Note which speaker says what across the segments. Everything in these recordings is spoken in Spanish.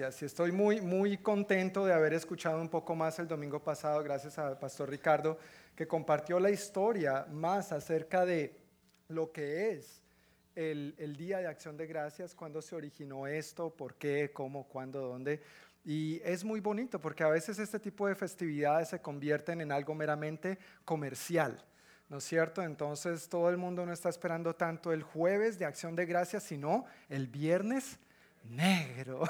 Speaker 1: Y estoy muy, muy contento de haber escuchado un poco más el domingo pasado, gracias al pastor Ricardo, que compartió la historia más acerca de lo que es el, el Día de Acción de Gracias, cuándo se originó esto, por qué, cómo, cuándo, dónde. Y es muy bonito porque a veces este tipo de festividades se convierten en algo meramente comercial. ¿no es cierto? Entonces todo el mundo no está esperando tanto el jueves de acción de gracias, sino el viernes negro.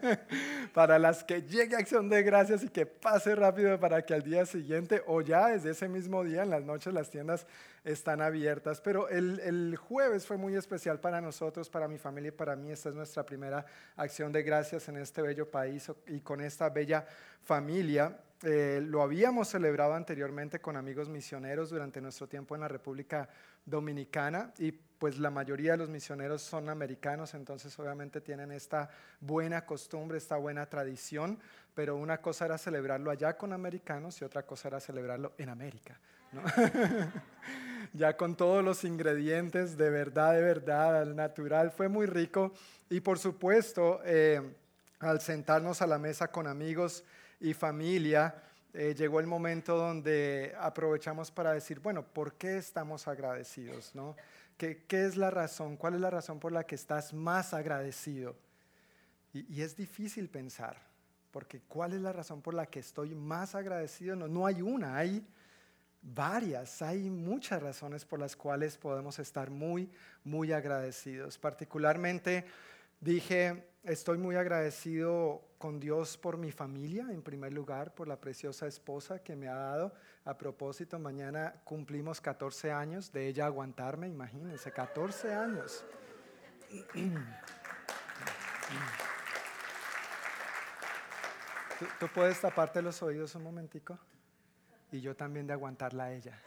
Speaker 1: para las que llegue acción de gracias y que pase rápido para que al día siguiente o ya desde ese mismo día en las noches las tiendas están abiertas. Pero el, el, jueves fue muy especial para nosotros, para mi familia y para mí. Esta es nuestra primera acción de gracias en este bello país y con esta bella familia. Eh, lo habíamos celebrado anteriormente con amigos misioneros durante nuestro tiempo en la República Dominicana y pues la mayoría de los misioneros son americanos, entonces obviamente tienen esta buena costumbre, esta buena tradición, pero una cosa era celebrarlo allá con americanos y otra cosa era celebrarlo en América. ya con todos los ingredientes de verdad, de verdad, al natural, fue muy rico y por supuesto eh, al sentarnos a la mesa con amigos, y familia, eh, llegó el momento donde aprovechamos para decir, bueno, ¿por qué estamos agradecidos? No? ¿Qué, ¿Qué, es la razón? ¿Cuál es la razón por la que estás más agradecido? Y, es difícil pensar, porque ¿cuál es la razón por la que estoy más agradecido? No, no hay una, hay varias, hay muchas razones por las cuales podemos estar muy, muy agradecidos. Particularmente dije, estoy muy agradecido con Dios por mi familia, en primer lugar, por la preciosa esposa que me ha dado. A propósito, mañana cumplimos 14 años de ella aguantarme, imagínense, 14 años. ¿Tú, ¿Tú, puedes taparte los oídos un momentico? Y yo también de aguantarla a ella.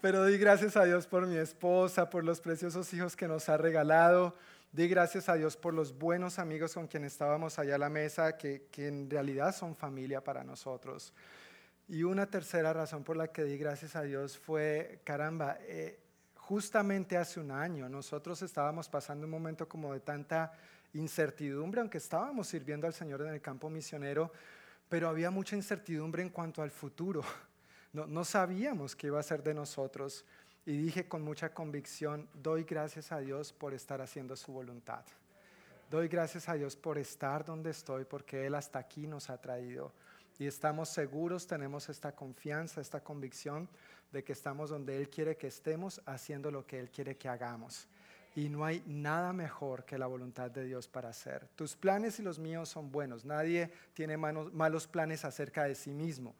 Speaker 1: Pero di gracias a Dios por mi esposa, por los preciosos hijos que nos ha regalado Di gracias a Dios por los buenos amigos con quienes estábamos allá a la mesa, que, que en realidad son familia para nosotros. Y una tercera razón por la que di gracias a Dios fue, caramba, eh, justamente hace un año nosotros estábamos pasando un momento como de tanta incertidumbre, aunque estábamos sirviendo al Señor en el campo misionero, pero había mucha incertidumbre en cuanto al futuro. No, sabíamos qué iba a ser de nosotros. Y dije con mucha convicción, doy gracias a Dios por estar haciendo su voluntad. Doy gracias a Dios por estar donde estoy, porque Él hasta aquí nos ha traído. Y estamos seguros, tenemos esta confianza, esta convicción de que estamos donde Él quiere que estemos, haciendo lo que Él quiere que hagamos. Y no hay nada mejor que la voluntad de Dios para hacer. Tus planes y los míos son buenos. Nadie tiene malos planes acerca de sí mismo.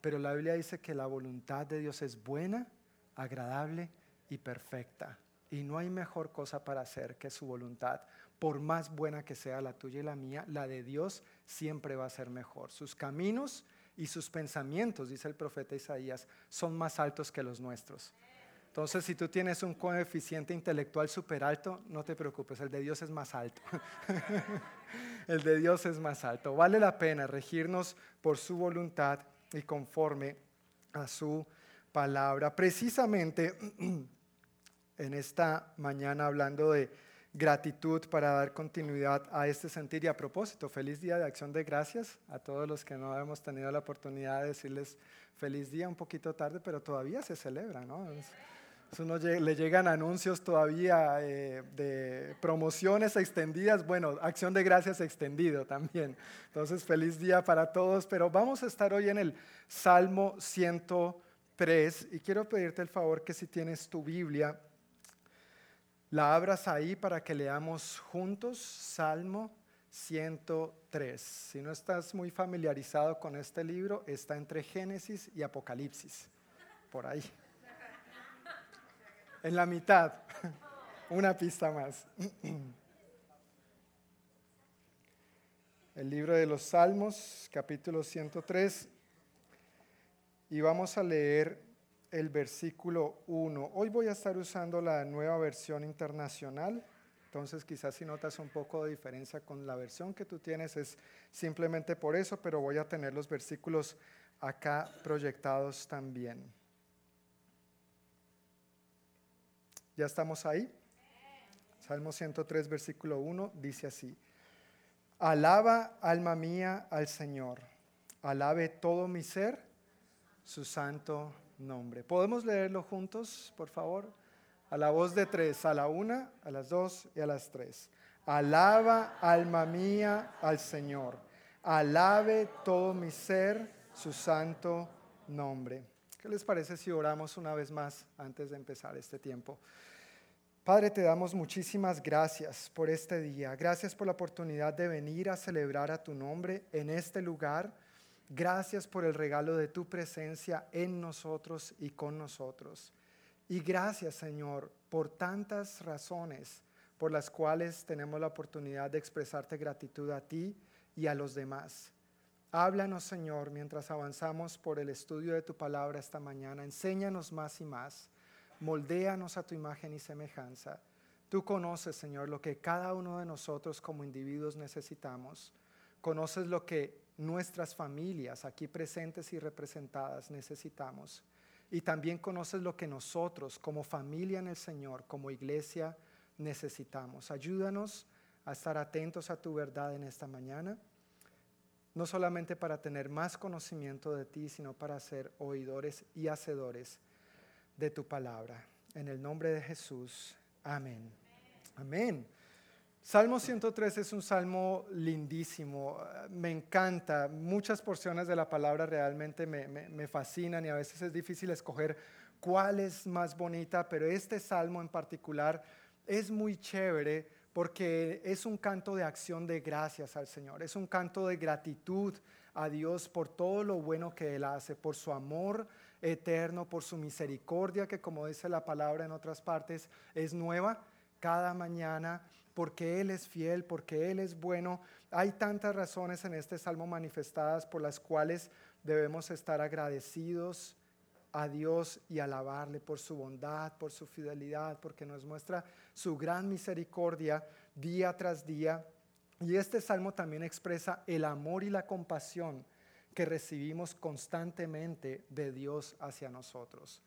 Speaker 1: Pero la Biblia dice que la voluntad de Dios es buena, agradable y perfecta. Y no hay mejor cosa para hacer que su voluntad. Por más buena que sea la tuya y la mía, la de Dios siempre va a ser mejor. Sus caminos y sus pensamientos, dice el profeta Isaías, son más altos que los nuestros. Entonces, si tú tienes un coeficiente intelectual súper alto, no te preocupes, el de Dios es más alto. el de Dios es más alto. Vale la pena regirnos por su voluntad y conforme a su palabra. Precisamente en esta mañana hablando de gratitud para dar continuidad a este sentir y a propósito, feliz día de acción de gracias a todos los que no hemos tenido la oportunidad de decirles feliz día un poquito tarde, pero todavía se celebra, ¿no? Le llegan anuncios todavía eh, de promociones extendidas, bueno, acción de gracias extendido también. Entonces, feliz día para todos, pero vamos a estar hoy en el Salmo 100 y quiero pedirte el favor que si tienes tu Biblia, la abras ahí para que leamos juntos Salmo 103. Si no estás muy familiarizado con este libro, está entre Génesis y Apocalipsis, por ahí. En la mitad, una pista más. El libro de los Salmos, capítulo 103 y vamos a leer el versículo 1. Hoy voy a estar usando la nueva versión internacional, entonces quizás si notas un poco de diferencia con la versión que tú tienes es simplemente por eso, pero voy a tener los versículos acá proyectados también. ¿Ya estamos ahí? Salmo 103, versículo 1 dice así. Alaba, alma mía, al Señor. Alabe todo mi ser su santo nombre. ¿Podemos leerlo juntos, por favor? A la voz de tres, a la una, a las dos y a las tres. Alaba, alma mía, al Señor. Alabe todo mi ser su santo nombre. ¿Qué les parece si oramos una vez más antes de empezar este tiempo? Padre, te damos muchísimas gracias por este día. Gracias por la oportunidad de venir a celebrar a tu nombre en este lugar. Gracias por el regalo de tu presencia en nosotros y con nosotros. Y gracias, Señor, por tantas razones por las cuales tenemos la oportunidad de expresarte gratitud a ti y a los demás. Háblanos, Señor, mientras avanzamos por el estudio de tu palabra esta mañana. Enséñanos más y más moldéanos a tu imagen y semejanza. Tú conoces, Señor, lo que cada uno de nosotros como individuos necesitamos. Conoces lo que nuestras familias aquí presentes y representadas necesitamos. Y también conoces lo que nosotros como familia en el Señor, como iglesia, necesitamos. Ayúdanos a estar atentos a tu verdad en esta mañana, no solamente para tener más conocimiento de ti, sino para ser oidores y hacedores de tu palabra. En el nombre de Jesús. Amén. Amén. Salmo 103 es un salmo lindísimo, me encanta, muchas porciones de la palabra realmente me, fascinan y a veces es difícil escoger cuál es más bonita, pero este salmo en particular es muy chévere porque es un canto de acción de gracias al Señor, es un canto de gratitud a Dios por todo lo bueno que Él hace, por su amor eterno, por su misericordia, que como dice la palabra en otras partes, es nueva cada mañana, porque Él es fiel, porque Él es bueno. Hay tantas razones en este salmo manifestadas por las cuales debemos estar agradecidos a Dios y alabarle por su bondad, por su fidelidad, porque nos muestra su gran misericordia día tras día. Y este salmo también expresa el amor y la compasión que recibimos constantemente de Dios hacia nosotros.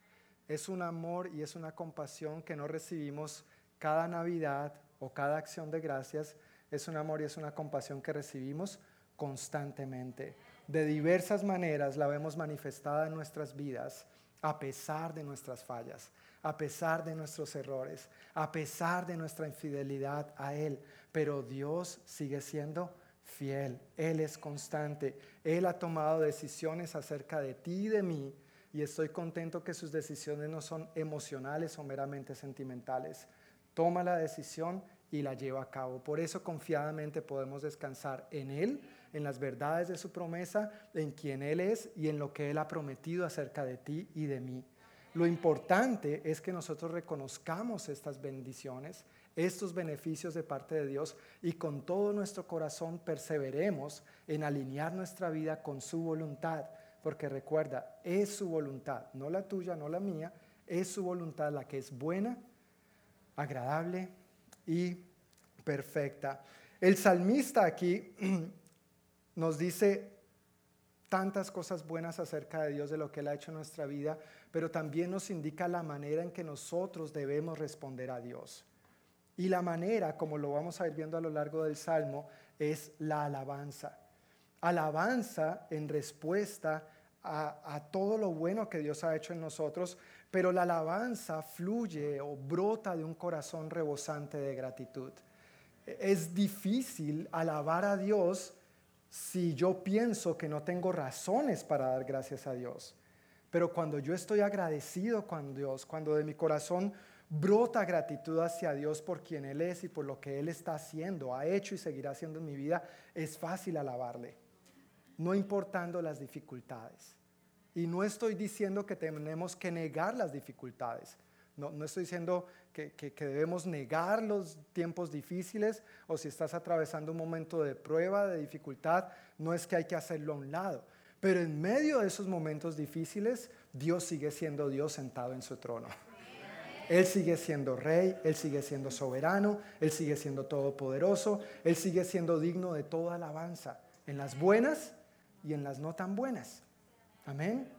Speaker 1: Es un amor y es una compasión que no recibimos cada Navidad o cada acción de gracias. Es un amor y es una compasión que recibimos constantemente. De diversas maneras la vemos manifestada en nuestras vidas, a pesar de nuestras fallas, a pesar de nuestros errores, a pesar de nuestra infidelidad a Él. Pero Dios sigue siendo fiel, Él es constante, Él ha tomado decisiones acerca de ti y de mí y estoy contento que sus decisiones no son emocionales o meramente sentimentales. Toma la decisión y la lleva a cabo. Por eso confiadamente podemos descansar en Él, en las verdades de su promesa, en quien Él es y en lo que Él ha prometido acerca de ti y de mí. Lo importante es que nosotros reconozcamos estas bendiciones estos beneficios de parte de Dios y con todo nuestro corazón perseveremos en alinear nuestra vida con su voluntad, porque recuerda, es su voluntad, no la tuya, no la mía, es su voluntad la que es buena, agradable y perfecta. El salmista aquí nos dice tantas cosas buenas acerca de Dios, de lo que Él ha hecho en nuestra vida, pero también nos indica la manera en que nosotros debemos responder a Dios. Y la manera, como lo vamos a ir viendo a lo largo del Salmo, es la alabanza. Alabanza en respuesta a, todo lo bueno que Dios ha hecho en nosotros, pero la alabanza fluye o brota de un corazón rebosante de gratitud. Es difícil alabar a Dios si yo pienso que no tengo razones para dar gracias a Dios. Pero cuando yo estoy agradecido con Dios, cuando de mi corazón brota gratitud hacia Dios por quien Él es y por lo que Él está haciendo, ha hecho y seguirá haciendo en mi vida, es fácil alabarle, no importando las dificultades. Y no estoy diciendo que tenemos que negar las dificultades. No, no estoy diciendo que, que, debemos negar los tiempos difíciles o si estás atravesando un momento de prueba, de dificultad, no es que hay que hacerlo a un lado. Pero en medio de esos momentos difíciles, Dios sigue siendo Dios sentado en su trono. Él sigue siendo rey, Él sigue siendo soberano, Él sigue siendo todopoderoso, Él sigue siendo digno de toda alabanza, en las buenas y en las no tan buenas. Amén.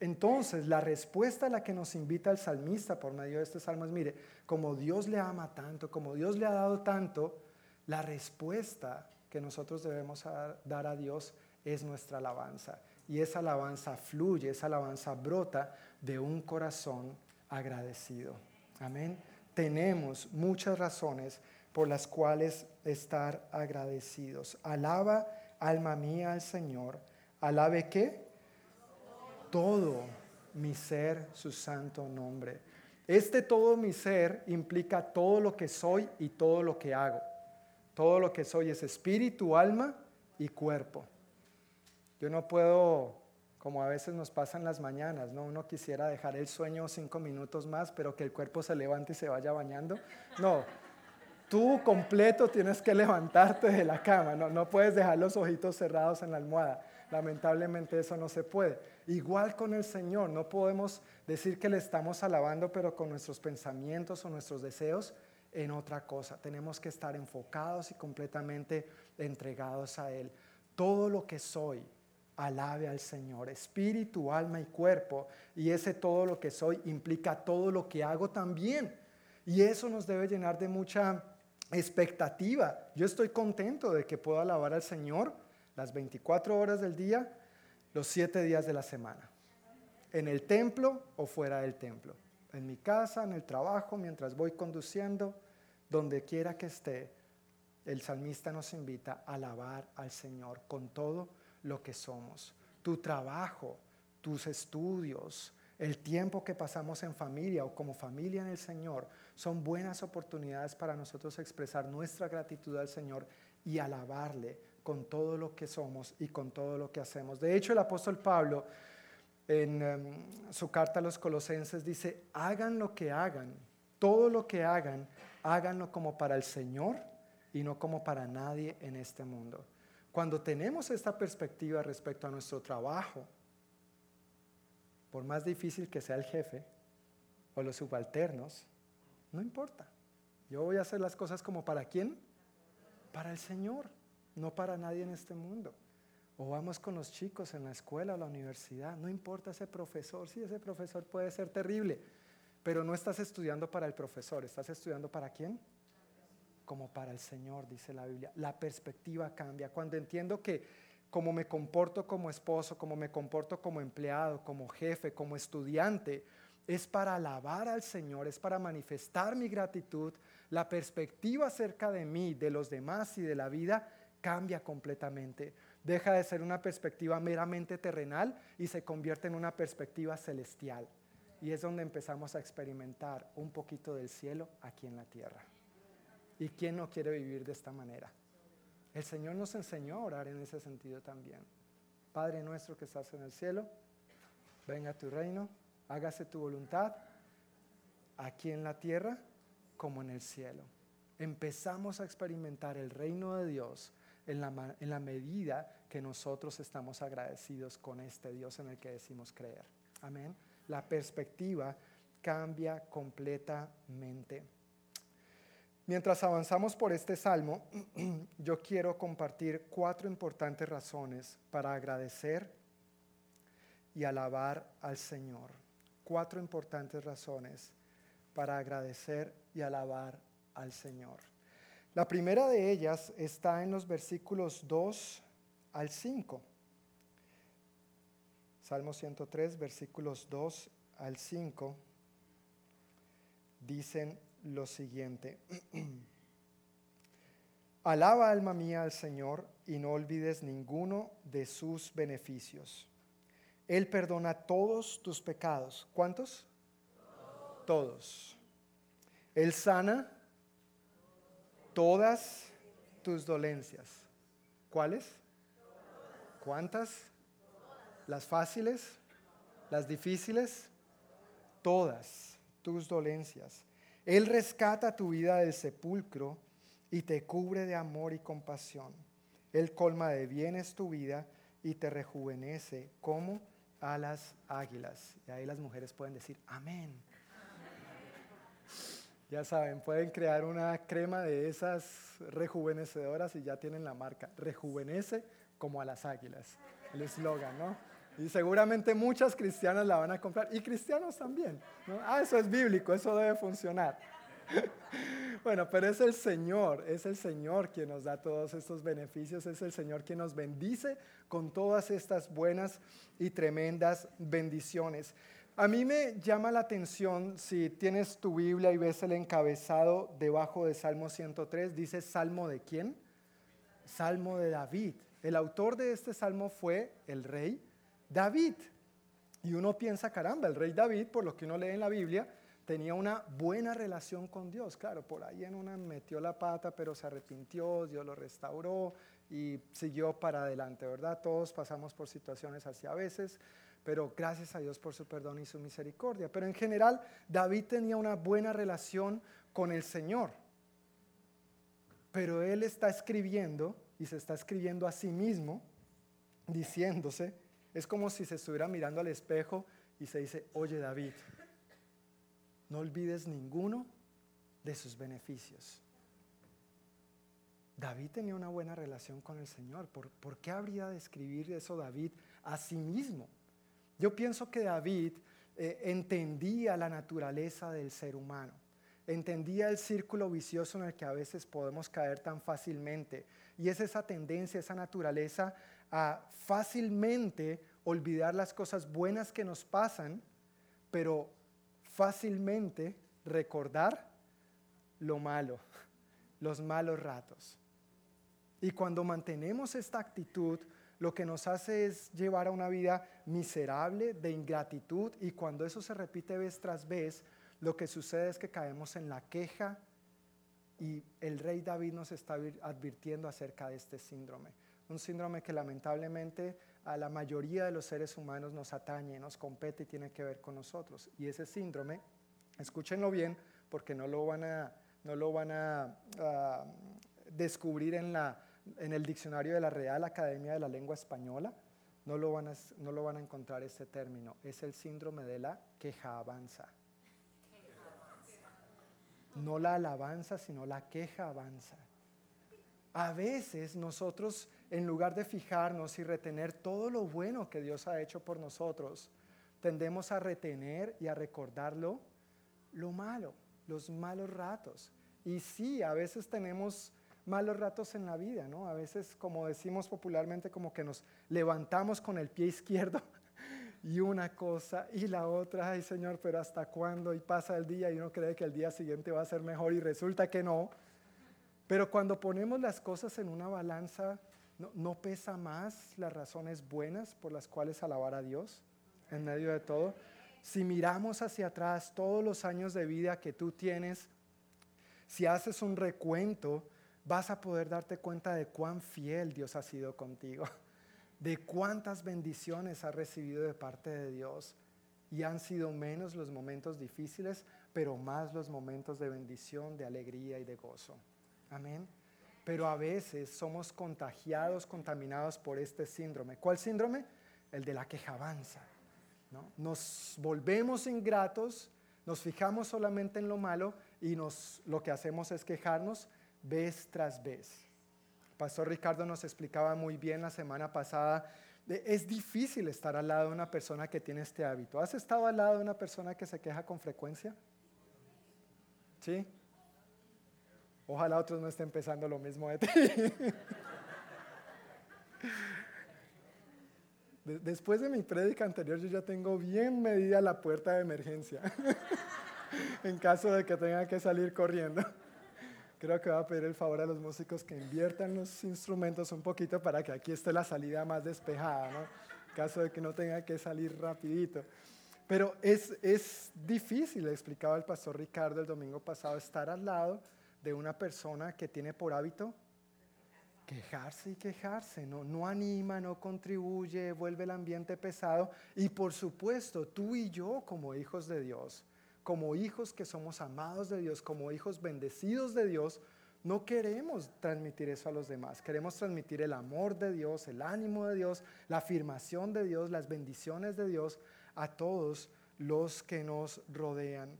Speaker 1: Entonces, la respuesta a la que nos invita el salmista por medio de este salmo es, mire, como Dios le ama tanto, como Dios le ha dado tanto, la respuesta que nosotros debemos dar a Dios es nuestra alabanza. Y esa alabanza fluye, esa alabanza brota de un corazón agradecido. Amén. Tenemos muchas razones por las cuales estar agradecidos. Alaba, alma mía, al Señor. Alabe qué? Todo mi ser, su santo nombre. Este todo mi ser implica todo lo que soy y todo lo que hago. Todo lo que soy es espíritu, alma y cuerpo. Yo no puedo, como a veces nos pasa en las mañanas, ¿no? Uno quisiera dejar el sueño cinco minutos más, pero que el cuerpo se levante y se vaya bañando. No, tú completo tienes que levantarte de la cama, no, no puedes dejar los ojitos cerrados en la almohada. Lamentablemente eso no se puede. Igual con el Señor, no podemos decir que le estamos alabando, pero con nuestros pensamientos o nuestros deseos en otra cosa. Tenemos que estar enfocados y completamente entregados a Él. Todo lo que soy, alabe al Señor, espíritu, alma y cuerpo. Y ese todo lo que soy implica todo lo que hago también. Y eso nos debe llenar de mucha expectativa. Yo estoy contento de que puedo alabar al Señor las 24 horas del día, los 7 días de la semana. En el templo o fuera del templo en mi casa, en el trabajo, mientras voy conduciendo, donde quiera que esté, el salmista nos invita a alabar al Señor con todo lo que somos. Tu trabajo, tus estudios, el tiempo que pasamos en familia o como familia en el Señor, son buenas oportunidades para nosotros expresar nuestra gratitud al Señor y alabarle con todo lo que somos y con todo lo que hacemos. De hecho, el apóstol Pablo en em, su carta a los colosenses dice, hagan lo que hagan, todo lo que hagan, háganlo como para el Señor y no como para nadie en este mundo. Cuando tenemos esta perspectiva respecto a nuestro trabajo, por más difícil que sea el jefe o los subalternos, no importa. Yo voy a hacer las cosas como para quién? Para el Señor, no para nadie en este mundo. O vamos con los chicos en la escuela o la universidad. No importa ese profesor, sí, ese profesor puede ser terrible, pero no estás estudiando para el profesor, estás estudiando para quién? Como para el Señor, dice la Biblia. La perspectiva cambia. Cuando entiendo que como me comporto como esposo, como me comporto como empleado, como jefe, como estudiante, es para alabar al Señor, es para manifestar mi gratitud, la perspectiva acerca de mí, de los demás y de la vida cambia completamente deja de ser una perspectiva meramente terrenal y se convierte en una perspectiva celestial. Y es donde empezamos a experimentar un poquito del cielo aquí en la tierra. ¿Y quién no quiere vivir de esta manera? El Señor nos enseñó a orar en ese sentido también. Padre nuestro que estás en el cielo, venga tu reino, hágase tu voluntad, aquí en la tierra como en el cielo. Empezamos a experimentar el reino de Dios en la, medida que nosotros estamos agradecidos con este Dios en el que decimos creer. Amén. La perspectiva cambia completamente. Mientras avanzamos por este salmo, yo quiero compartir cuatro importantes razones para agradecer y alabar al Señor. Cuatro importantes razones para agradecer y alabar al Señor. La primera de ellas está en los versículos 2 al 5. Salmo 103, versículos 2 al 5, dicen lo siguiente. Alaba alma mía al Señor y no olvides ninguno de sus beneficios. Él perdona todos tus pecados. ¿Cuántos? Todos. Él sana todas tus dolencias. ¿Cuáles? ¿Cuántas? ¿Las fáciles? ¿Las difíciles? Todas tus dolencias. Él rescata tu vida del sepulcro y te cubre de amor y compasión. Él colma de bienes tu vida y te rejuvenece como a las águilas. Y ahí las mujeres pueden decir, amén. Ya saben, pueden crear una crema de esas rejuvenecedoras y ya tienen la marca. Rejuvenece como a las águilas. El eslogan, ¿no? Y seguramente muchas cristianas la van a comprar y cristianos también. Ah, eso es bíblico, eso debe funcionar. Bueno, pero es el Señor, es el Señor quien nos da todos estos beneficios, es el Señor quien nos bendice con todas estas buenas y tremendas bendiciones. A mí me llama la atención si tienes tu Biblia y ves el encabezado debajo de Salmo 103, dice Salmo de quién? Salmo de David. El autor de este salmo fue el rey David. Y uno piensa, caramba, el rey David, por lo que uno lee en la Biblia, tenía una buena relación con Dios. Claro, por ahí en una metió la pata, pero se arrepintió, Dios lo restauró y siguió para adelante, ¿verdad? Todos pasamos por situaciones así a veces, pero gracias a Dios por su perdón y su misericordia. Pero en general, David tenía una buena relación con el Señor. Pero él está escribiendo y se está escribiendo a sí mismo, diciéndose, es como si se estuviera mirando al espejo y se dice, oye David, no olvides ninguno de sus beneficios. David tenía una buena relación con el Señor. ¿Por, qué habría de escribir eso David a sí mismo? Yo pienso que David eh, entendía la naturaleza del ser humano, entendía el círculo vicioso en el que a veces podemos caer tan fácilmente. Y es esa tendencia, esa naturaleza a fácilmente olvidar las cosas buenas que nos pasan, pero fácilmente recordar lo malo, los malos ratos. Y cuando mantenemos esta actitud, lo que nos hace es llevar a una vida miserable, de ingratitud, y cuando eso se repite vez tras vez, lo que sucede es que caemos en la queja y el rey David nos está advirtiendo acerca de este síndrome. Un síndrome que lamentablemente a la mayoría de los seres humanos nos atañe, nos compete y tiene que ver con nosotros. Y ese síndrome, escúchenlo bien, porque no lo van a, no lo van descubrir en, la, en el diccionario de la Real Academia de la Lengua Española, no lo, van a, no lo van a encontrar ese término. Es el síndrome de la queja avanza. No la alabanza, sino la queja avanza. A veces nosotros en lugar de fijarnos y retener todo lo bueno que Dios ha hecho por nosotros, tendemos a retener y a recordarlo lo malo, los malos ratos. Y sí, a veces tenemos malos ratos en la vida, ¿no? A veces, como decimos popularmente, como que nos levantamos con el pie izquierdo y una cosa y la otra, ay Señor, pero ¿hasta cuándo? Y pasa el día y uno cree que el día siguiente va a ser mejor y resulta que no. Pero cuando ponemos las cosas en una balanza, ¿No, pesa más las razones buenas por las cuales alabar a Dios en medio de todo? Si miramos hacia atrás todos los años de vida que tú tienes, si haces un recuento, vas a poder darte cuenta de cuán fiel Dios ha sido contigo, de cuántas bendiciones has recibido de parte de Dios. Y han sido menos los momentos difíciles, pero más los momentos de bendición, de alegría y de gozo. Amén pero a veces somos contagiados, contaminados por este síndrome. ¿Cuál síndrome? El de la quejabanza. ¿no? Nos volvemos ingratos, nos fijamos solamente en lo malo y nos, lo que hacemos es quejarnos vez tras vez. Pastor Ricardo nos explicaba muy bien la semana pasada, es difícil estar al lado de una persona que tiene este hábito. ¿Has estado al lado de una persona que se queja con frecuencia? ¿Sí? Ojalá otros no estén pensando lo mismo de ti. Después de mi prédica anterior, yo ya tengo bien medida la puerta de emergencia, en caso de que tenga que salir corriendo. Creo que va a pedir el favor a los músicos que inviertan los instrumentos un poquito para que aquí esté la salida más despejada, ¿no? En caso de que no tenga que salir rapidito. Pero es, es difícil, explicaba el pastor Ricardo el domingo pasado, estar al lado de una persona que tiene por hábito quejarse y quejarse, no, no anima, no contribuye, vuelve el ambiente pesado. Y por supuesto, tú y yo como hijos de Dios, como hijos que somos amados de Dios, como hijos bendecidos de Dios, no queremos transmitir eso a los demás. Queremos transmitir el amor de Dios, el ánimo de Dios, la afirmación de Dios, las bendiciones de Dios a todos los que nos rodean.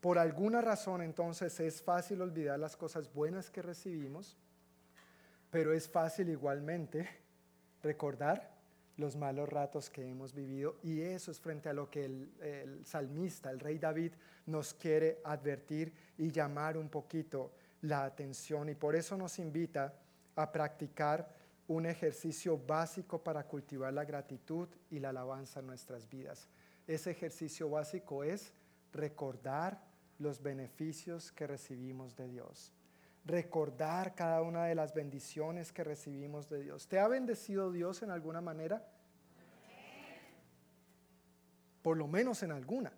Speaker 1: Por alguna razón entonces es fácil olvidar las cosas buenas que recibimos, pero es fácil igualmente recordar los malos ratos que hemos vivido y eso es frente a lo que el, salmista, el rey David, nos quiere advertir y llamar un poquito la atención y por eso nos invita a practicar un ejercicio básico para cultivar la gratitud y la alabanza en nuestras vidas. Ese ejercicio básico es recordar los beneficios que recibimos de Dios. Recordar cada una de las bendiciones que recibimos de Dios. ¿Te ha bendecido Dios en alguna manera? Por lo menos en alguna.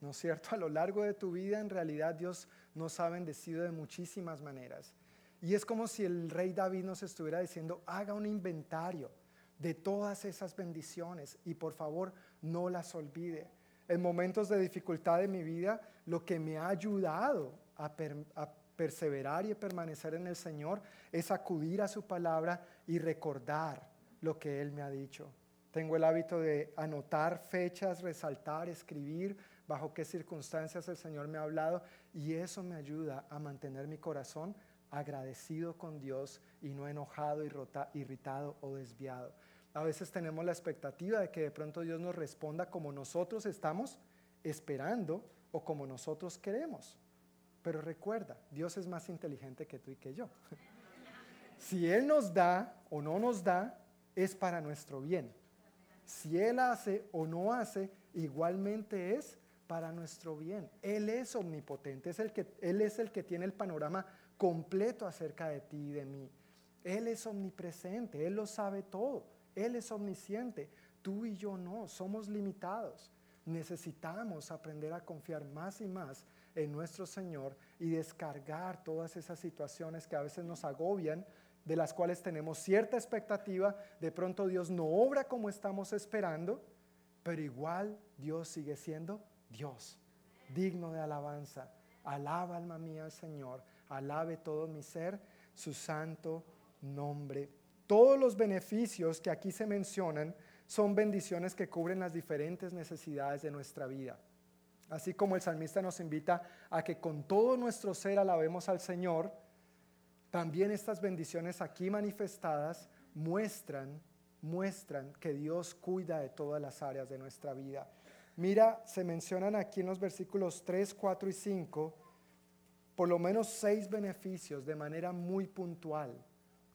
Speaker 1: ¿No es cierto? A lo largo de tu vida en realidad Dios nos ha bendecido de muchísimas maneras. Y es como si el rey David nos estuviera diciendo, haga un inventario de todas esas bendiciones y por favor no las olvide en momentos de dificultad de mi vida, lo que me ha ayudado a, perseverar y a permanecer en el Señor es acudir a su palabra y recordar lo que Él me ha dicho. Tengo el hábito de anotar fechas, resaltar, escribir bajo qué circunstancias el Señor me ha hablado y eso me ayuda a mantener mi corazón agradecido con Dios y no enojado, irritado o desviado. A veces tenemos la expectativa de que de pronto Dios nos responda como nosotros estamos esperando o como nosotros queremos. Pero recuerda, Dios es más inteligente que tú y que yo. Si Él nos da o no nos da, es para nuestro bien. Si Él hace o no hace, igualmente es para nuestro bien. Él es omnipotente, es el que, Él es el que tiene el panorama completo acerca de ti y de mí. Él es omnipresente, Él lo sabe todo. Él es omnisciente, tú y yo no, somos limitados. Necesitamos aprender a confiar más y más en nuestro Señor y descargar todas esas situaciones que a veces nos agobian, de las cuales tenemos cierta expectativa, de pronto Dios no obra como estamos esperando, pero igual Dios sigue siendo Dios, digno de alabanza. Alaba alma mía al Señor, alabe todo mi ser su santo nombre todos los beneficios que aquí se mencionan son bendiciones que cubren las diferentes necesidades de nuestra vida. Así como el salmista nos invita a que con todo nuestro ser alabemos al Señor, también estas bendiciones aquí manifestadas muestran, muestran que Dios cuida de todas las áreas de nuestra vida. Mira, se mencionan aquí en los versículos 3, 4 y 5 por lo menos seis beneficios de manera muy puntual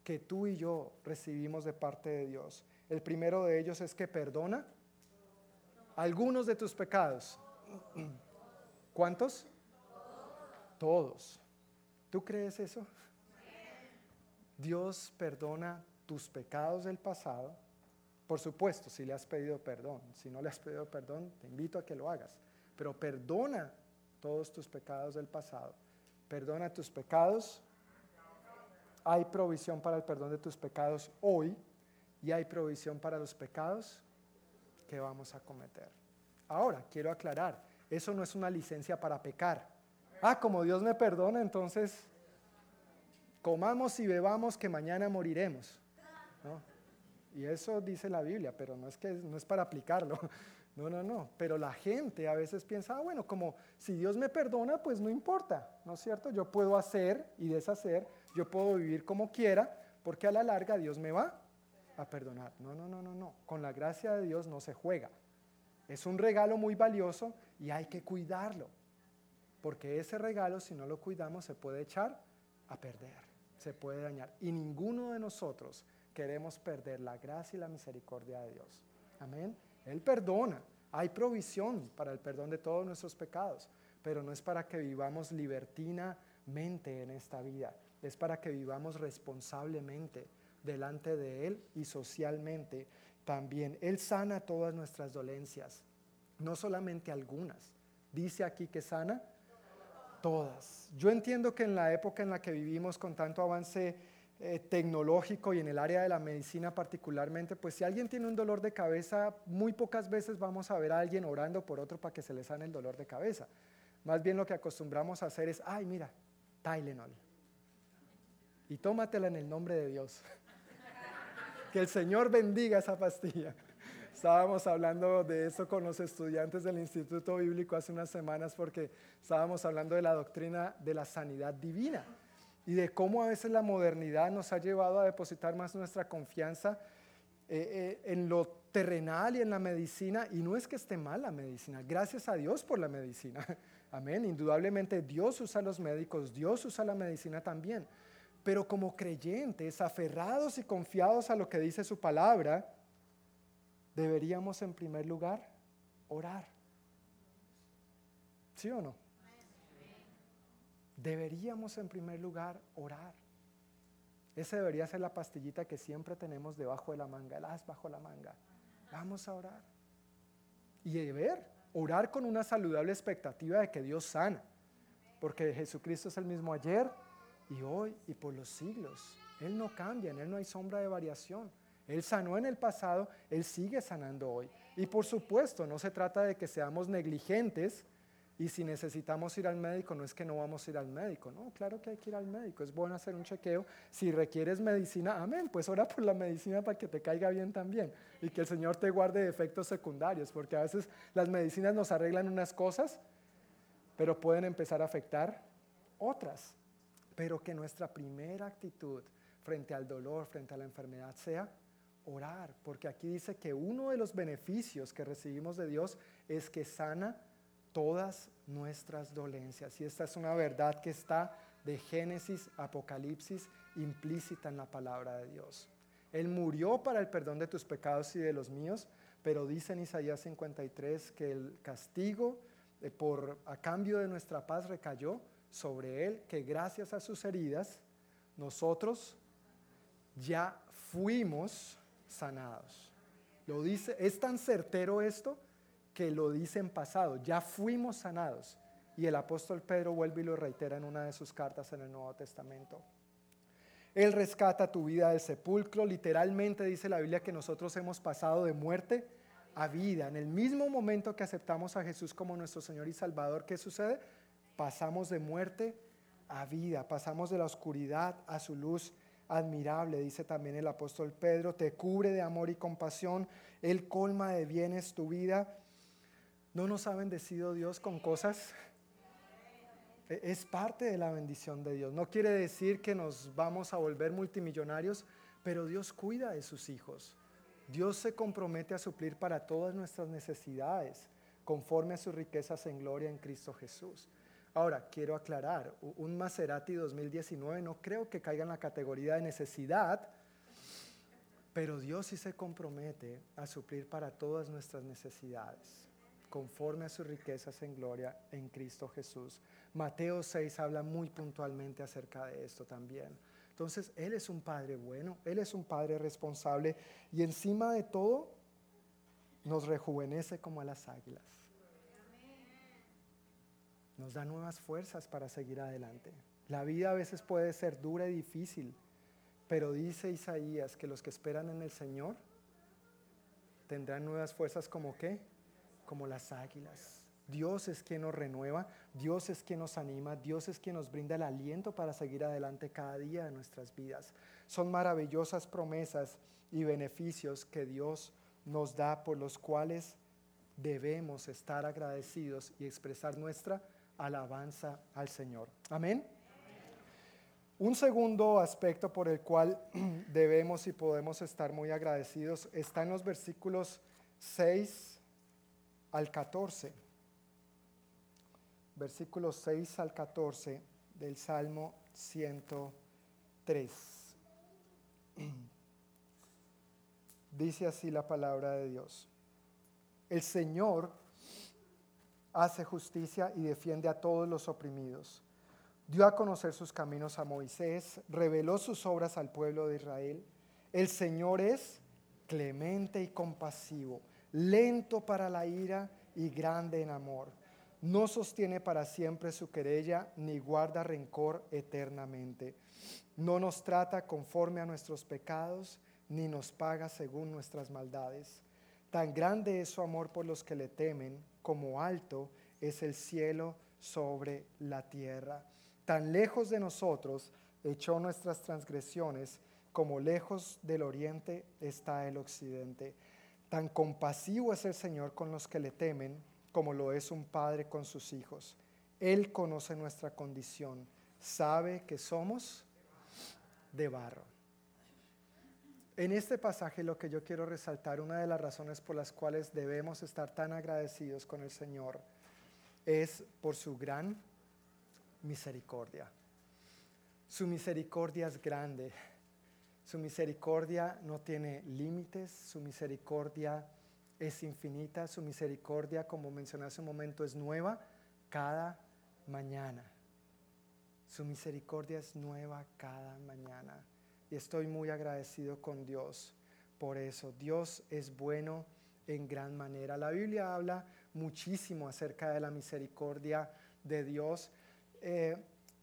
Speaker 1: que tú y yo recibimos de parte de Dios. El primero de ellos es que perdona algunos de tus pecados. ¿Cuántos? Todos. ¿Tú crees eso? Dios perdona tus pecados del pasado. Por supuesto, si le has pedido perdón. Si no le has pedido perdón, te invito a que lo hagas. Pero perdona todos tus pecados del pasado. Perdona tus pecados hay provisión para el perdón de tus pecados hoy y hay provisión para los pecados que vamos a cometer. Ahora, quiero aclarar, eso no es una licencia para pecar. Ah, como Dios me perdona, entonces comamos y bebamos que mañana moriremos. Y eso dice la Biblia, pero no es, que, no es para aplicarlo. No, no, no. Pero la gente a veces piensa, ah, bueno, como si Dios me perdona, pues no importa, ¿no es cierto? Yo puedo hacer y deshacer yo puedo vivir como quiera, porque a la larga Dios me va a perdonar. No, no, no, no, no. Con la gracia de Dios no se juega. Es un regalo muy valioso y hay que cuidarlo, porque ese regalo, si no lo cuidamos, se puede echar a perder, se puede dañar. Y ninguno de nosotros queremos perder la gracia y la misericordia de Dios. Amén. Él perdona. Hay provisión para el perdón de todos nuestros pecados, pero no es para que vivamos libertinamente en esta vida es para que vivamos responsablemente delante de Él y socialmente también. Él sana todas nuestras dolencias, no solamente algunas. Dice aquí que sana todas. Yo entiendo que en la época en la que vivimos con tanto avance eh, tecnológico y en el área de la medicina particularmente, pues si alguien tiene un dolor de cabeza, muy pocas veces vamos a ver a alguien orando por otro para que se le sane el dolor de cabeza. Más bien lo que acostumbramos a hacer es, ay, mira, Tylenol y tómatela en el nombre de Dios. que el Señor bendiga esa pastilla. Estábamos hablando de eso con los estudiantes del Instituto Bíblico hace unas semanas porque estábamos hablando de la doctrina de la sanidad divina y de cómo a veces la modernidad nos ha llevado a depositar más nuestra confianza eh, eh, en lo terrenal y en la medicina, y no es que esté mal la medicina, gracias a Dios por la medicina. Amén. Indudablemente Dios usa los médicos, Dios usa la medicina también. Pero como creyentes, aferrados y confiados a lo que dice su palabra, deberíamos en primer lugar orar. ¿Sí o no? Deberíamos en primer lugar orar. Esa debería ser la pastillita que siempre tenemos debajo de la manga, el as bajo la manga. Vamos a orar. Y de ver, orar con una saludable expectativa de que Dios sana. Porque Jesucristo es el mismo ayer y hoy y por los siglos. Él no cambia, en Él no hay sombra de variación. Él sanó en el pasado, Él sigue sanando hoy. Y por supuesto, no se trata de que seamos negligentes y si necesitamos ir al médico, no es que no vamos a ir al médico, no, claro que hay que ir al médico, es bueno hacer un chequeo. Si requieres medicina, amén, pues ora por la medicina para que te caiga bien también y que el Señor te guarde de efectos secundarios, porque a veces las medicinas nos arreglan unas cosas, pero pueden empezar a afectar otras. Pero que nuestra primera actitud frente al dolor, frente a la enfermedad sea orar, porque aquí dice que uno de los beneficios que recibimos de Dios es que sana todas nuestras dolencias. Y esta es una verdad que está de Génesis, Apocalipsis, implícita en la palabra de Dios. Él murió para el perdón de tus pecados y de los míos, pero dice en Isaías 53 que el castigo eh, por a cambio de nuestra paz recayó sobre él, que gracias a sus heridas nosotros ya fuimos sanados. Lo dice, es tan certero esto que lo dice en pasado, ya fuimos sanados. Y el apóstol Pedro vuelve y lo reitera en una de sus cartas en el Nuevo Testamento. Él rescata tu vida del sepulcro. Literalmente dice la Biblia que nosotros hemos pasado de muerte a vida. En el mismo momento que aceptamos a Jesús como nuestro Señor y Salvador, ¿qué sucede? Pasamos de muerte a vida, pasamos de la oscuridad a su luz admirable, dice también el apóstol Pedro, te cubre de amor y compasión, Él colma de bienes tu vida ¿No nos ha bendecido Dios con cosas? E, es parte de la bendición de Dios. No quiere decir que nos vamos a volver multimillonarios, pero Dios cuida de sus hijos. Dios se compromete a suplir para todas nuestras necesidades, conforme a sus riquezas en gloria en Cristo Jesús. Ahora, quiero aclarar, un Maserati 2019 no creo que caiga en la categoría de necesidad, pero Dios sí se compromete a suplir para todas nuestras necesidades conforme a sus riquezas en gloria en Cristo Jesús. Mateo 6 habla muy puntualmente acerca de esto también. Entonces, Él es un Padre bueno, Él es un Padre responsable y encima de todo nos rejuvenece como a las águilas. Nos da nuevas fuerzas para seguir adelante. La vida a veces puede ser dura y difícil, pero dice Isaías que los que esperan en el Señor tendrán nuevas fuerzas como qué? como las águilas. Dios es quien nos renueva, Dios es quien nos anima, Dios es quien nos brinda el aliento para seguir adelante cada día de nuestras vidas. Son maravillosas promesas y beneficios que Dios nos da por los cuales debemos estar agradecidos y expresar nuestra alabanza al Señor. Amén. Un segundo aspecto por el cual debemos y podemos estar muy agradecidos está en los versículos 6 al 14, versículos 6 al 14 del Salmo 103. Dice así la palabra de Dios. El Señor hace justicia y defiende a todos los oprimidos. Dio a conocer sus caminos a Moisés, reveló sus obras al pueblo de Israel. El Señor es clemente y compasivo lento para la ira y grande en amor. No sostiene para siempre su querella, ni guarda rencor eternamente. No nos trata conforme a nuestros pecados, ni nos paga según nuestras maldades. Tan grande es su amor por los que le temen, como alto es el cielo sobre la tierra. Tan lejos de nosotros echó nuestras transgresiones, como lejos del oriente está el occidente. Tan compasivo es el Señor con los que le temen como lo es un padre con sus hijos. Él conoce nuestra condición, sabe que somos de barro. En este pasaje lo que yo quiero resaltar, una de las razones por las cuales debemos estar tan agradecidos con el Señor, es por su gran misericordia. Su misericordia es grande. Su misericordia no tiene límites. Su misericordia es infinita. Su misericordia, como mencioné hace un momento, es nueva cada mañana. Su misericordia es nueva cada mañana y estoy muy agradecido con Dios por eso. Dios es bueno en gran manera. La Biblia habla muchísimo acerca de la misericordia de Dios. Eh,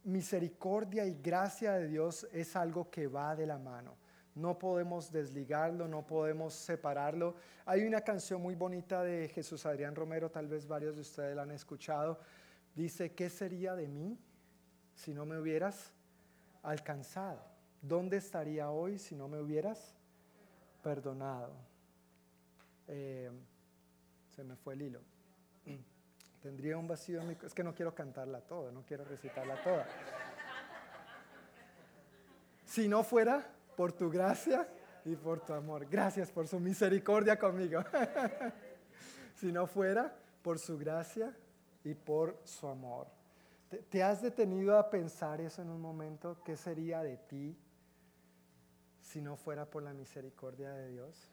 Speaker 1: misericordia y gracia de Dios es algo que va de la mano. No podemos desligarlo, no podemos separarlo. Hay una canción muy bonita de Jesús Adrián Romero, tal vez varios de ustedes la han escuchado. Dice, ¿qué sería de mí si no me hubieras alcanzado? ¿Dónde estaría hoy si no me hubieras perdonado? Eh, se me fue el hilo. Tendría un vacío en mi... Es que no quiero cantarla toda, no quiero recitarla toda. Si no fuera por tu gracia y por tu amor. Gracias por su misericordia conmigo. si no fuera por su gracia y por su amor. ¿Te, has detenido a pensar eso en un momento? ¿Qué sería de ti si no fuera por la misericordia de Dios?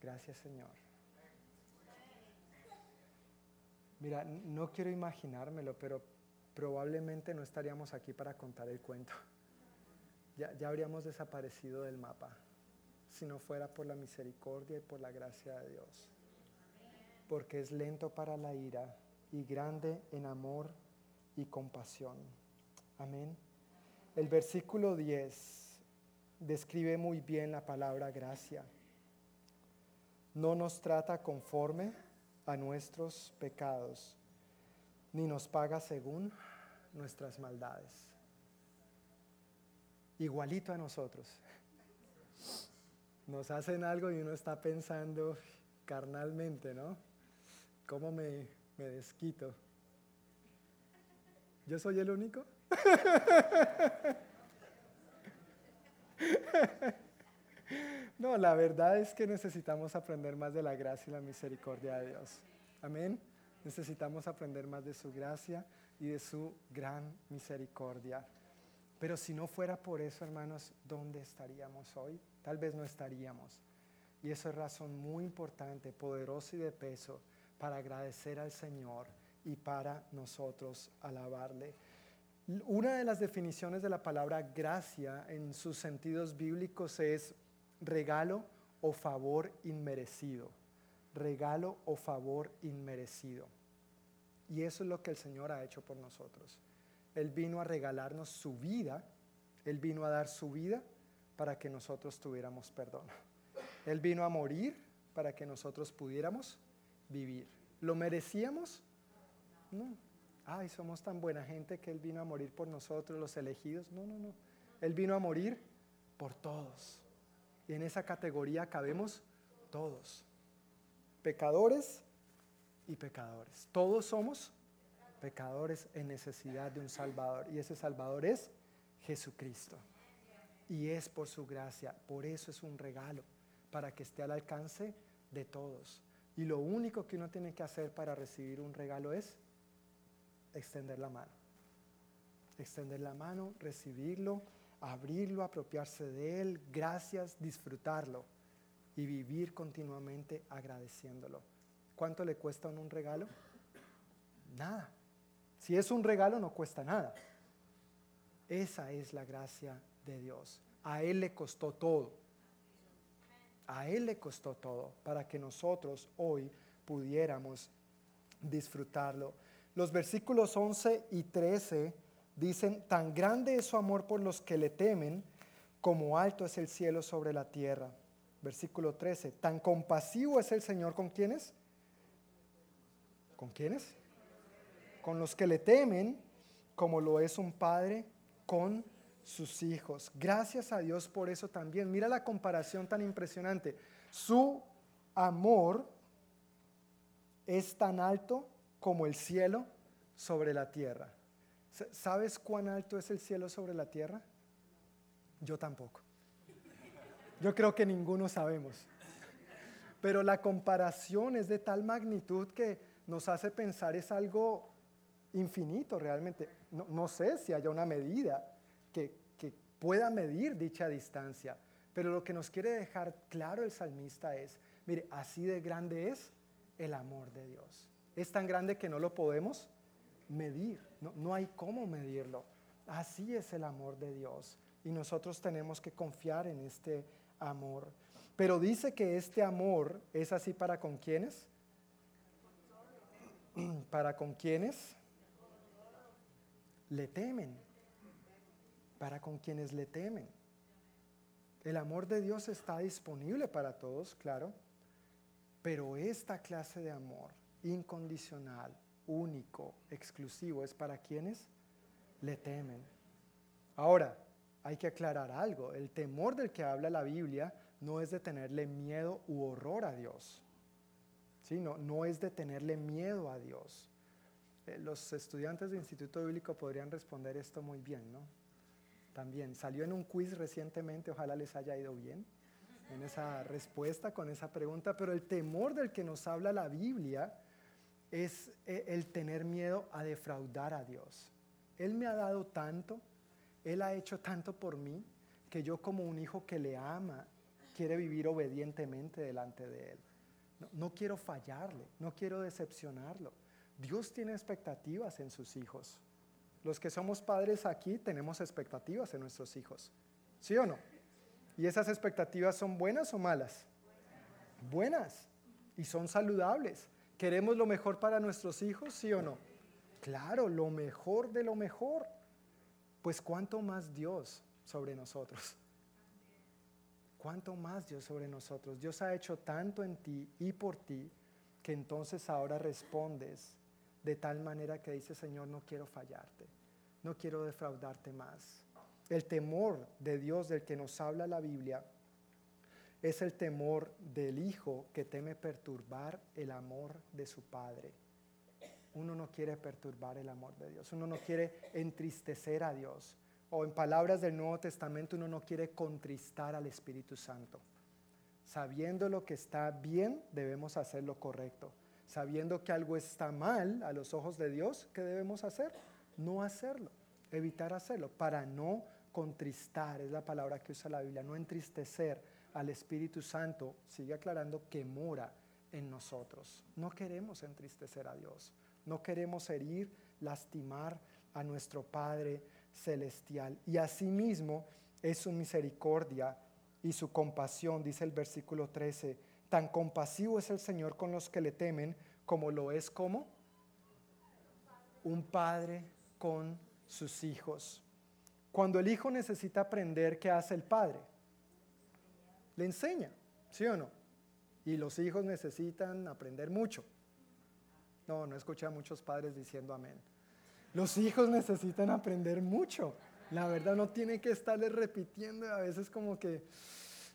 Speaker 1: Gracias Señor. Mira, no quiero imaginármelo, pero probablemente no estaríamos aquí para contar el cuento. Ya, ya, habríamos desaparecido del mapa si no fuera por la misericordia y por la gracia de Dios. Porque es lento para la ira y grande en amor y compasión. Amén. El versículo 10 describe muy bien la palabra gracia. No nos trata conforme a nuestros pecados, ni nos paga según nuestras maldades. Igualito a nosotros. Nos hacen algo y uno está pensando carnalmente, ¿no? ¿Cómo me, me desquito? ¿Yo soy el único? No, la verdad es que necesitamos aprender más de la gracia y la misericordia de Dios. Amén. Necesitamos aprender más de su gracia y de su gran misericordia. Pero si no fuera por eso, hermanos, ¿dónde estaríamos hoy? Tal vez no estaríamos. Y eso es razón muy importante, poderosa y de peso para agradecer al Señor y para nosotros alabarle. Una de las definiciones de la palabra gracia en sus sentidos bíblicos es regalo o favor inmerecido. Regalo o favor inmerecido. Y eso es lo que el Señor ha hecho por nosotros. Él vino a regalarnos su vida, Él vino a dar su vida para que nosotros tuviéramos perdón. Él vino a morir para que nosotros pudiéramos vivir. ¿Lo merecíamos? No. Ay, somos tan buena gente que Él vino a morir por nosotros, los elegidos. No, no, no. Él vino a morir por todos. Y en esa categoría cabemos todos. Pecadores y pecadores. Todos somos pecadores en necesidad de un Salvador. Y ese Salvador es Jesucristo. Y es por su gracia. Por eso es un regalo, para que esté al alcance de todos. Y lo único que uno tiene que hacer para recibir un regalo es extender la mano. Extender la mano, recibirlo, abrirlo, apropiarse de él, gracias, disfrutarlo y vivir continuamente agradeciéndolo. ¿Cuánto le cuesta un regalo? Nada. Si es un regalo no cuesta nada. Esa es la gracia de Dios. A Él le costó todo. A Él le costó todo para que nosotros hoy pudiéramos disfrutarlo. Los versículos 11 y 13 dicen, tan grande es su amor por los que le temen, como alto es el cielo sobre la tierra. Versículo 13, tan compasivo es el Señor con quienes. ¿Con quienes? Con los que le temen, como lo es un padre con sus hijos. Gracias a Dios por eso también. Mira la comparación tan impresionante. Su amor es tan alto como el cielo sobre la tierra. ¿Sabes cuán alto es el cielo sobre la tierra? Yo tampoco. Yo creo que ninguno sabemos. Pero la comparación es de tal magnitud que nos hace pensar es algo infinito realmente. No, sé si haya una medida que, que pueda medir dicha distancia, pero lo que nos quiere dejar claro el salmista es, mire, así de grande es el amor de Dios. Es tan grande que no lo podemos medir, no, no hay cómo medirlo. Así es el amor de Dios y nosotros tenemos que confiar en este amor. Pero dice que este amor es así para con quienes. Para con quienes le temen. Para con quienes le temen. El amor de Dios está disponible para todos, claro. Pero esta clase de amor incondicional, único, exclusivo, es para quienes le temen. Ahora, hay que aclarar algo. El temor del que habla la Biblia no es de tenerle miedo u horror a Dios. ¿Sí? No, no es de tenerle miedo a Dios. Eh, los estudiantes del Instituto Bíblico podrían responder esto muy bien, ¿no? También salió en un quiz recientemente, ojalá les haya ido bien en esa respuesta con esa pregunta, pero el temor del que nos habla la Biblia es eh, el tener miedo a defraudar a Dios. Él me ha dado tanto, Él ha hecho tanto por mí, que yo como un hijo que le ama, quiere vivir obedientemente delante de Él. No, quiero fallarle, no quiero decepcionarlo. Dios tiene expectativas en sus hijos. Los que somos padres aquí tenemos expectativas en nuestros hijos. ¿Sí o no? ¿Y esas expectativas son buenas o malas? Buenas. Y son saludables. ¿Queremos lo mejor para nuestros hijos? ¿Sí o no? Claro, lo mejor de lo mejor. Pues cuánto más Dios sobre nosotros. ¿Cuánto más Dios sobre nosotros? Dios ha hecho tanto en ti y por ti que entonces ahora respondes de tal manera que dice, Señor, no quiero fallarte, no quiero defraudarte más. El temor de Dios del que nos habla la Biblia es el temor del hijo que teme perturbar el amor de su padre. Uno no quiere perturbar el amor de Dios, uno no quiere entristecer a Dios o en palabras del Nuevo Testamento, uno no quiere contristar al Espíritu Santo. Sabiendo lo que está bien, debemos hacer lo correcto. Sabiendo que algo está mal a los ojos de Dios, ¿qué debemos hacer? No hacerlo, evitar hacerlo, para no contristar, es la palabra que usa la Biblia, no entristecer al Espíritu Santo, sigue aclarando que mora en nosotros. No queremos entristecer a Dios, no queremos herir, lastimar a nuestro Padre celestial. Y asimismo es su misericordia y su compasión, dice el versículo 13. Tan compasivo es el Señor con los que le temen como lo es como un padre con sus hijos. Cuando el hijo necesita aprender, ¿qué hace el padre? Le enseña, ¿sí o no? Y los hijos necesitan aprender mucho. No, no escuché a muchos padres diciendo amén. Los hijos necesitan aprender mucho. La verdad no tiene que estarles repitiendo a veces como que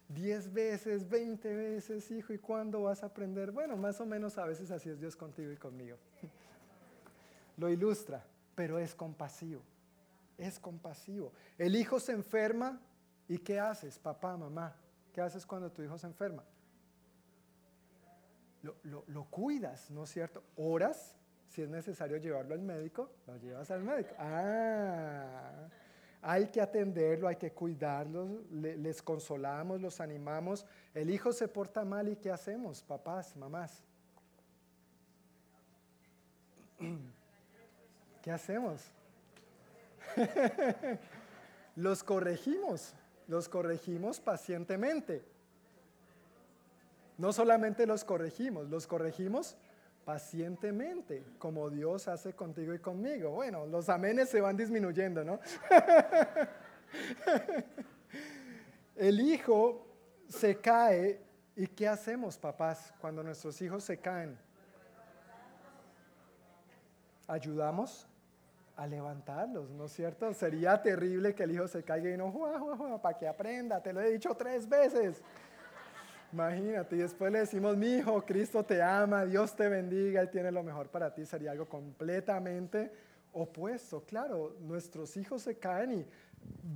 Speaker 1: 10 veces, 20 veces, hijo, ¿y cuándo vas a aprender? Bueno, más o menos a veces así es Dios contigo y conmigo. Lo ilustra, pero es compasivo. Es compasivo. El hijo se enferma y ¿qué haces, papá, mamá? ¿Qué haces cuando tu hijo se enferma? Lo, lo cuidas, ¿no es cierto? Oras si es necesario llevarlo al médico, lo llevas al médico. Ah, hay que atenderlo, hay que cuidarlo, les consolamos, los animamos. El hijo se porta mal y ¿qué hacemos, papás, mamás? ¿Qué hacemos? los corregimos, los corregimos pacientemente. No solamente los corregimos, los corregimos pacientemente, como Dios hace contigo y conmigo. Bueno, los amenes se van disminuyendo, ¿no? El hijo se cae y ¿qué hacemos, papás, cuando nuestros hijos se caen? Ayudamos a levantarlos, ¿no es cierto? Sería terrible que el hijo se caiga y no, para que aprenda, te lo he dicho tres veces. Imagínate, y después le decimos, mi hijo, Cristo te ama, Dios te bendiga, Él tiene lo mejor para ti. Sería algo completamente opuesto. Claro, nuestros hijos se caen y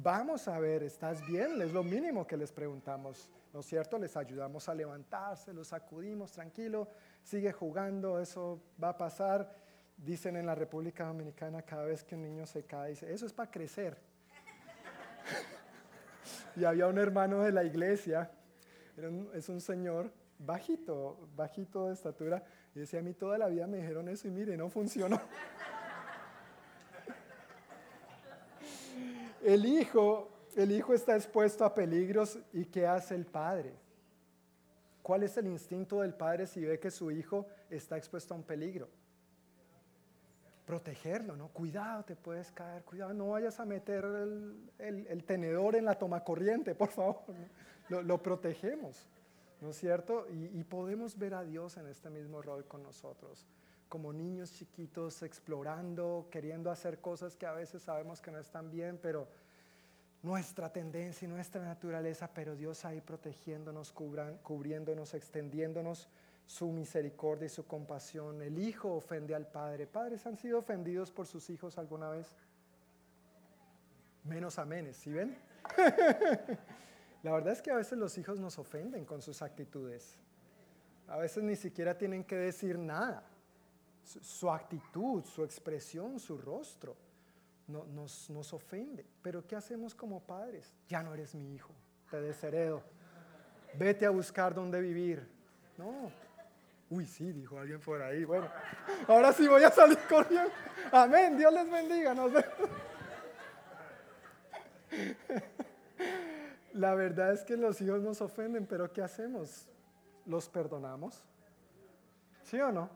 Speaker 1: vamos a ver, ¿estás bien? Es lo mínimo que les preguntamos, ¿no es cierto? Les ayudamos a levantarse, los sacudimos, tranquilo, sigue jugando, eso va a pasar. Dicen en la República Dominicana cada vez que un niño se cae, dice, eso es para crecer. y había un hermano de la iglesia, es un señor bajito, bajito de estatura, y decía, a mí toda la vida me dijeron eso y mire, no funcionó. el hijo, el hijo está expuesto a peligros y ¿qué hace el padre? ¿Cuál es el instinto del padre si ve que su hijo está expuesto a un peligro? Protegerlo, ¿no? Cuidado, te puedes caer, cuidado, no vayas a meter el, tenedor en la toma corriente, por favor. Lo, protegemos, ¿no es cierto? Y, y podemos ver a Dios en este mismo rol con nosotros como niños chiquitos explorando, queriendo hacer cosas que a veces sabemos que no están bien, pero nuestra tendencia y nuestra naturaleza, pero Dios ahí protegiéndonos, cubriéndonos, extendiéndonos su misericordia y su compasión. El hijo ofende al padre. ¿Padres han sido ofendidos por sus hijos alguna vez? Menos amenes, ¿sí ven? La verdad es que a veces los hijos nos ofenden con sus actitudes. A veces ni siquiera tienen que decir nada su, actitud, su expresión, su rostro nos, ofende. Pero ¿qué hacemos como padres? Ya no eres mi hijo, te desheredo. Vete a buscar dónde vivir. No. Uy, sí, dijo alguien por ahí. Bueno, ahora sí voy a salir corriendo. Amén, Dios les bendiga. La verdad es que los hijos nos ofenden, pero ¿qué hacemos? ¿Los perdonamos? ¿Sí o no?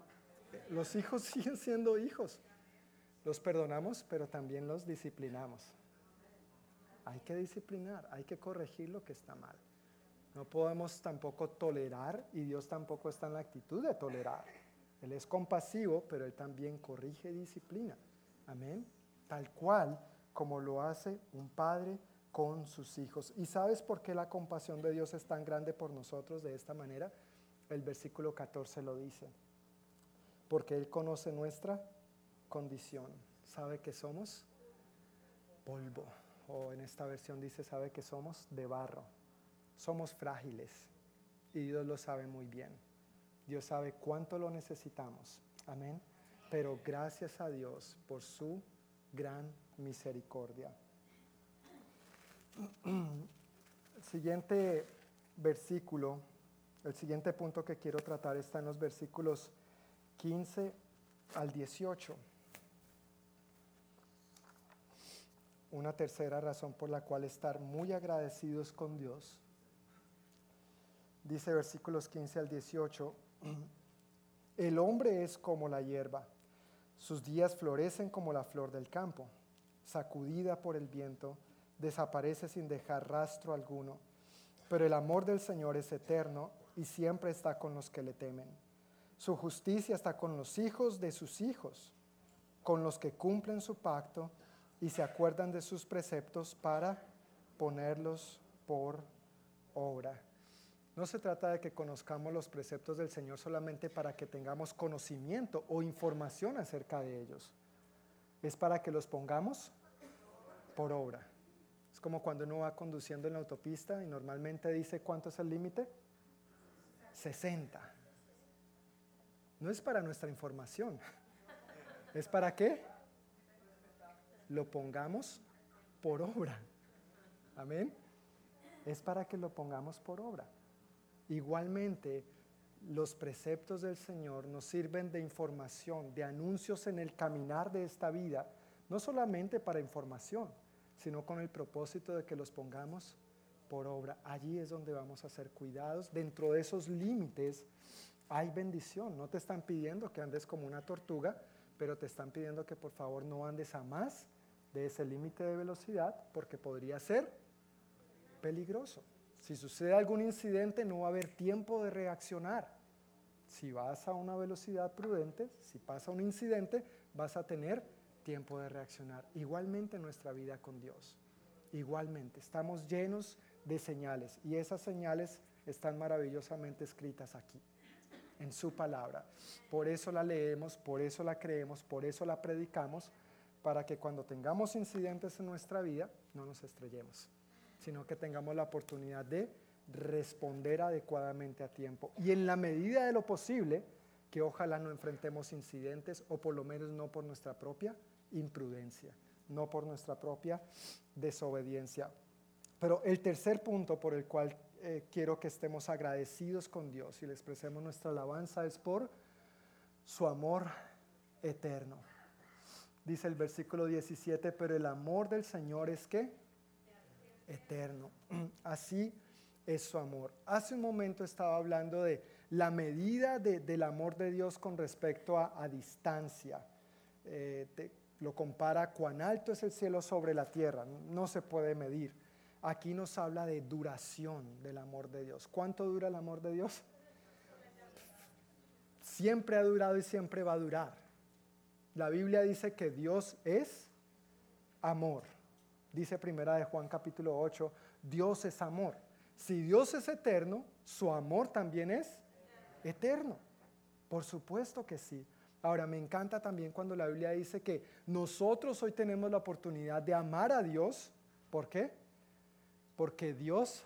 Speaker 1: los hijos siguen siendo hijos. Los perdonamos, pero también los disciplinamos. Hay que disciplinar, hay que corregir lo que está mal. No podemos tampoco tolerar y Dios tampoco está en la actitud de tolerar. Él es compasivo, pero Él también corrige y disciplina. Amén. Tal cual como lo hace un padre con sus hijos. ¿Y sabes por qué la compasión de Dios es tan grande por nosotros de esta manera? El versículo 14 lo dice porque Él conoce nuestra condición. Sabe que somos polvo. O en esta versión dice, sabe que somos de barro. Somos frágiles. Y Dios lo sabe muy bien. Dios sabe cuánto lo necesitamos. Amén. Pero gracias a Dios por su gran misericordia. El siguiente versículo, el siguiente punto que quiero tratar está en los versículos 15 al 18. Una tercera razón por la cual estar muy agradecidos con Dios. Dice versículos 15 al 18, el hombre es como la hierba, sus días florecen como la flor del campo, sacudida por el viento, desaparece sin dejar rastro alguno, pero el amor del Señor es eterno y siempre está con los que le temen su justicia está con los hijos de sus hijos, con los que cumplen su pacto y se acuerdan de sus preceptos para ponerlos por obra. No se trata de que conozcamos los preceptos del Señor solamente para que tengamos conocimiento o información acerca de ellos. Es para que los pongamos por obra. Es como cuando uno va conduciendo en la autopista y normalmente dice cuánto es el límite. 60. No es para nuestra información. ¿Es para qué? Lo pongamos por obra. Amén. Es para que lo pongamos por obra. Igualmente, los preceptos del Señor nos sirven de información, de anuncios en el caminar de esta vida, no solamente para información, sino con el propósito de que los pongamos por obra. Allí es donde vamos a ser cuidados dentro de esos límites hay bendición. No te están pidiendo que andes como una tortuga, pero te están pidiendo que por favor no andes a más de ese límite de velocidad porque podría ser peligroso. Si sucede algún incidente no va a haber tiempo de reaccionar. Si vas a una velocidad prudente, si pasa un incidente, vas a tener tiempo de reaccionar. Igualmente nuestra vida con Dios. Igualmente, estamos llenos de señales y esas señales están maravillosamente escritas aquí en su palabra. Por eso la leemos, por eso la creemos, por eso la predicamos, para que cuando tengamos incidentes en nuestra vida no nos estrellemos, sino que tengamos la oportunidad de responder adecuadamente a tiempo. Y en la medida de lo posible, que ojalá no enfrentemos incidentes o por lo menos no por nuestra propia imprudencia, no por nuestra propia desobediencia. Pero el tercer punto por el cual eh, quiero que estemos agradecidos con Dios y le expresemos nuestra alabanza es por su amor eterno. Dice el versículo 17, pero el amor del Señor es que eterno. Así es su amor. Hace un momento estaba hablando de la medida del amor de Dios con respecto a, distancia. Eh, lo compara cuán alto es el cielo sobre la tierra, no se puede medir. Aquí nos habla de duración del amor de Dios. ¿Cuánto dura el amor de Dios? Siempre ha durado y siempre va a durar. La Biblia dice que Dios es amor. Dice primera de Juan capítulo 8, Dios es amor. Si Dios es eterno, su amor también es eterno. Por supuesto que sí. Ahora, me encanta también cuando la Biblia dice que nosotros hoy tenemos la oportunidad de amar a Dios. ¿Por qué? Porque Dios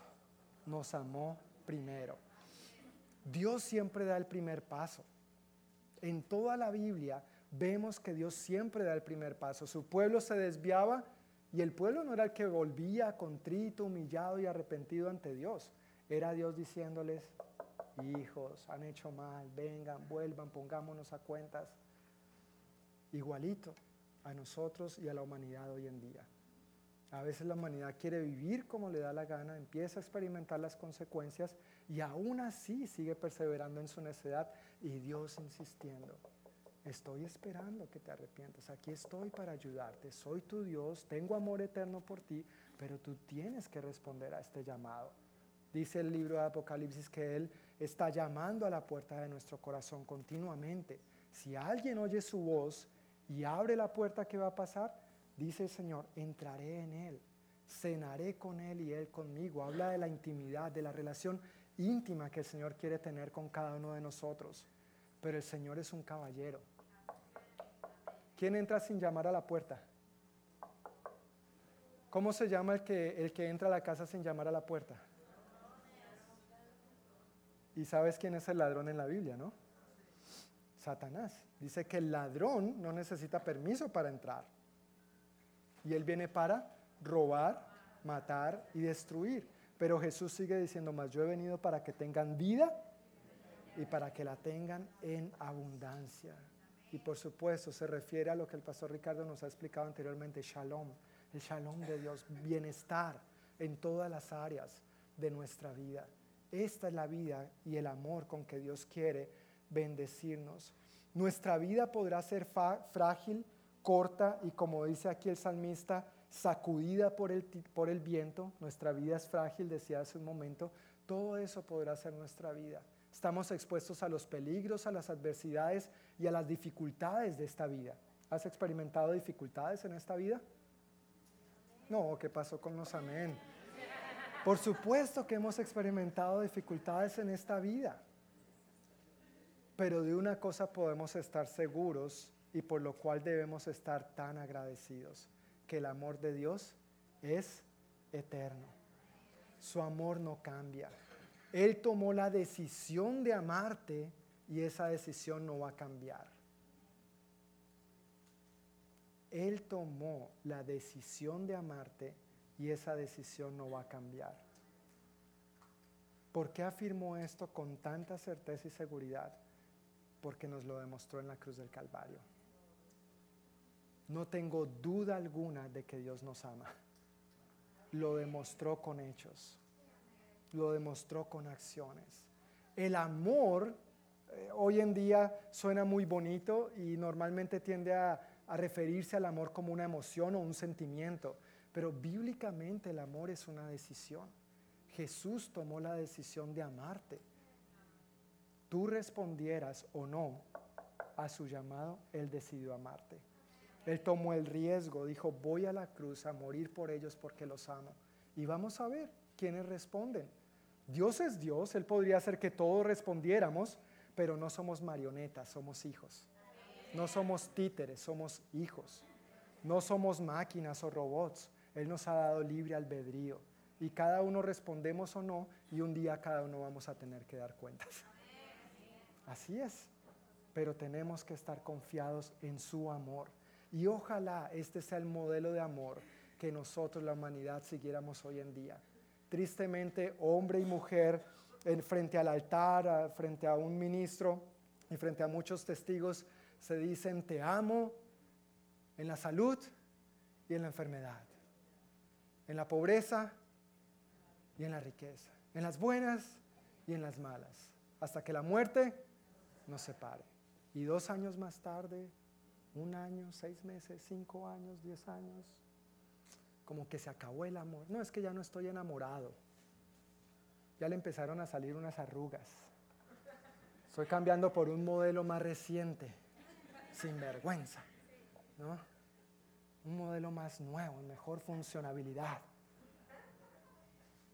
Speaker 1: nos amó primero. Dios siempre da el primer paso. En toda la Biblia vemos que Dios siempre da el primer paso. Su pueblo se desviaba y el pueblo no era el que volvía contrito, humillado y arrepentido ante Dios. Era Dios diciéndoles, hijos, han hecho mal, vengan, vuelvan, pongámonos a cuentas. Igualito a nosotros y a la humanidad hoy en día. A veces la humanidad quiere vivir como le da la gana, empieza a experimentar las consecuencias y aún así sigue perseverando en su necedad y Dios insistiendo. Estoy esperando que te arrepientas, aquí estoy para ayudarte, soy tu Dios, tengo amor eterno por ti, pero tú tienes que responder a este llamado. Dice el libro de Apocalipsis que Él está llamando a la puerta de nuestro corazón continuamente. Si alguien oye su voz y abre la puerta que va a pasar, dice el Señor, entraré en Él, cenaré con Él y Él conmigo. Habla de la intimidad, de la relación íntima que el Señor quiere tener con cada uno de nosotros. Pero el Señor es un caballero. ¿Quién entra sin llamar a la puerta? ¿Cómo se llama el que, el que entra a la casa sin llamar a la puerta? Y sabes quién es el ladrón en la Biblia, ¿no? Satanás. Dice que el ladrón no necesita permiso para entrar. Y él viene para robar, matar y destruir. Pero Jesús sigue diciendo más, yo he venido para que tengan vida y para que la tengan en abundancia. Y por supuesto se refiere a lo que el pastor Ricardo nos ha explicado anteriormente, shalom, el shalom de Dios, bienestar en todas las áreas de nuestra vida. Esta es la vida y el amor con que Dios quiere bendecirnos. Nuestra vida podrá ser frágil, corta y como dice aquí el salmista, sacudida por el, por el viento. Nuestra vida es frágil, decía hace un momento. Todo eso podrá ser nuestra vida. Estamos expuestos a los peligros, a las adversidades y a las dificultades de esta vida. ¿Has experimentado dificultades en esta vida? No, ¿qué pasó con los amén? Por supuesto que hemos experimentado dificultades en esta vida, pero de una cosa podemos estar seguros y por lo cual debemos estar tan agradecidos, que el amor de Dios es eterno. Su amor no cambia. Él tomó la decisión de amarte y esa decisión no va a cambiar. Él tomó la decisión de amarte y esa decisión no va a cambiar. ¿Por qué afirmó esto con tanta certeza y seguridad? Porque nos lo demostró en la cruz del Calvario. No tengo duda alguna de que Dios nos ama. Lo demostró con hechos. Lo demostró con acciones. El amor eh, hoy en día suena muy bonito y normalmente tiende a, a referirse al amor como una emoción o un sentimiento. Pero bíblicamente el amor es una decisión. Jesús tomó la decisión de amarte. Tú respondieras o no a su llamado, Él decidió amarte. Él tomó el riesgo, dijo, voy a la cruz a morir por ellos porque los amo. Y vamos a ver quiénes responden. Dios es Dios, Él podría hacer que todos respondiéramos, pero no somos marionetas, somos hijos. No somos títeres, somos hijos. No somos máquinas o robots. Él nos ha dado libre albedrío. Y cada uno respondemos o no, y un día cada uno vamos a tener que dar cuentas. Así es. Pero tenemos que estar confiados en su amor. Y ojalá este sea el modelo de amor que nosotros, la humanidad, siguiéramos hoy en día. Tristemente, hombre y mujer, en, frente al altar, frente a un ministro y frente a muchos testigos, se dicen, te amo en la salud y en la enfermedad, en la pobreza y en la riqueza, en las buenas y en las malas, hasta que la muerte nos separe. Y dos años más tarde, un año, seis meses, cinco años, diez años, como que se acabó el amor. No, es que ya no estoy enamorado. Ya le empezaron a salir unas arrugas. Estoy cambiando por un modelo más reciente, sin vergüenza, ¿no? Un modelo más nuevo, mejor funcionabilidad.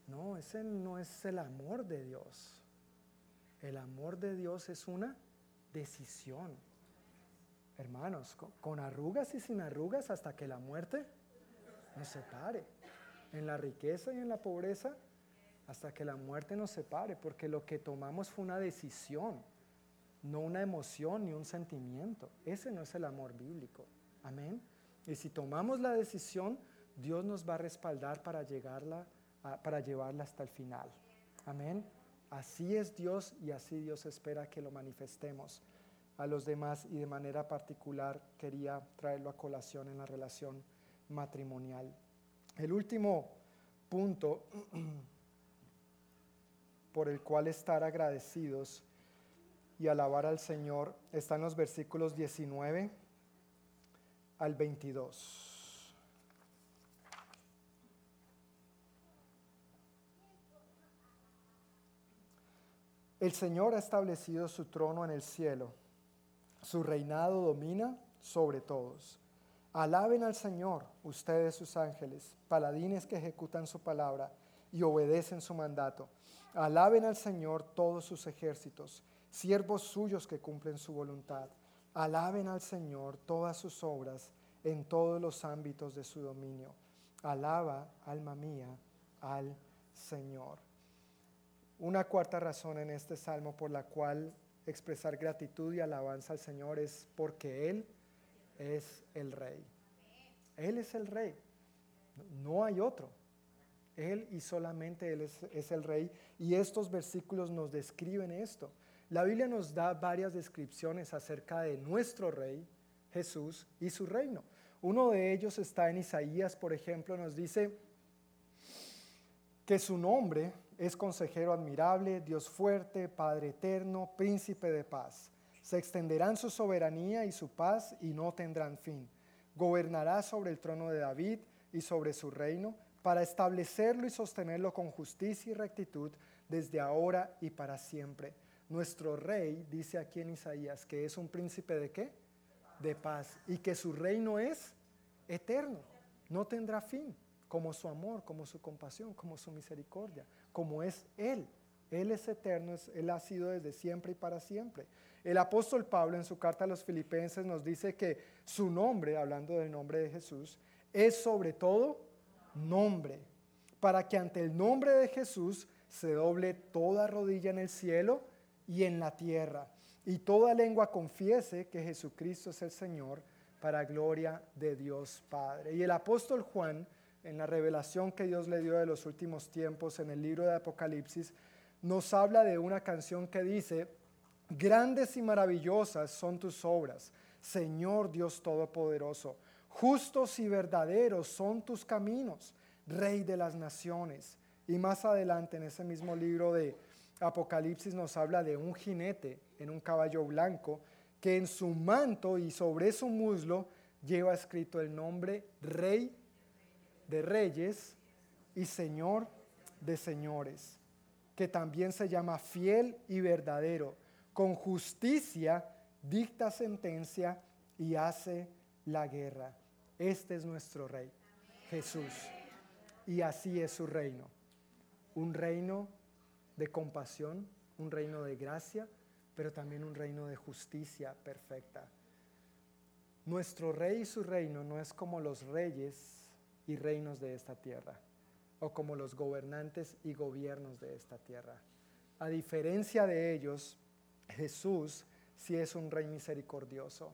Speaker 1: No, ese no es el amor de Dios. El amor de Dios es una decisión. Hermanos, con, arrugas y sin arrugas hasta que la muerte nos separe. En la riqueza y en la pobreza hasta que la muerte nos separe, porque lo que tomamos fue una decisión, no una emoción ni un sentimiento. Ese no es el amor bíblico. Amén. Y si tomamos la decisión, Dios nos va a respaldar para llegarla para llevarla hasta el final. Amén. Así es Dios y así Dios espera que lo manifestemos a los demás y de manera particular quería traerlo a colación en la relación matrimonial. El último punto por el cual estar agradecidos y alabar al Señor está en los versículos 19 al 22. El Señor ha establecido su trono en el cielo. Su reinado domina sobre todos. Alaben al Señor, ustedes sus ángeles, paladines que ejecutan su palabra y obedecen su mandato. Alaben al Señor todos sus ejércitos, siervos suyos que cumplen su voluntad. Alaben al Señor todas sus obras en todos los ámbitos de su dominio. Alaba, alma mía, al Señor. Una cuarta razón en este salmo por la cual expresar gratitud y alabanza al Señor es porque Él es el Rey. Él es el Rey. No hay otro. Él y solamente Él es, el Rey. Y estos versículos nos describen esto. La Biblia nos da varias descripciones acerca de nuestro Rey, Jesús, y su reino. Uno de ellos está en Isaías, por ejemplo, nos dice que su nombre es consejero admirable, Dios fuerte, Padre eterno, príncipe de paz. Se extenderán su soberanía y su paz y no tendrán fin. Gobernará sobre el trono de David y sobre su reino para establecerlo y sostenerlo con justicia y rectitud desde ahora y para siempre. Nuestro rey dice aquí en Isaías que es un príncipe de qué? De paz y que su reino es eterno, no tendrá fin, como su amor, como su compasión, como su misericordia como es Él. Él es eterno, Él ha sido desde siempre y para siempre. El apóstol Pablo en su carta a los filipenses nos dice que su nombre, hablando del nombre de Jesús, es sobre todo nombre, para que ante el nombre de Jesús se doble toda rodilla en el cielo y en la tierra, y toda lengua confiese que Jesucristo es el Señor, para gloria de Dios Padre. Y el apóstol Juan en la revelación que Dios le dio de los últimos tiempos en el libro de Apocalipsis, nos habla de una canción que dice, grandes y maravillosas son tus obras, Señor Dios Todopoderoso, justos y verdaderos son tus caminos, Rey de las naciones. Y más adelante en ese mismo libro de Apocalipsis nos habla de un jinete en un caballo blanco que en su manto y sobre su muslo lleva escrito el nombre Rey de reyes y Señor de señores, que también se llama fiel y verdadero. Con justicia dicta sentencia y hace la guerra. Este es nuestro rey, Jesús. Y así es su reino. Un reino de compasión, un reino de gracia, pero también un reino de justicia perfecta. Nuestro rey y su reino no es como los reyes y reinos de esta tierra, o como los gobernantes y gobiernos de esta tierra. A diferencia de ellos, Jesús sí es un rey misericordioso.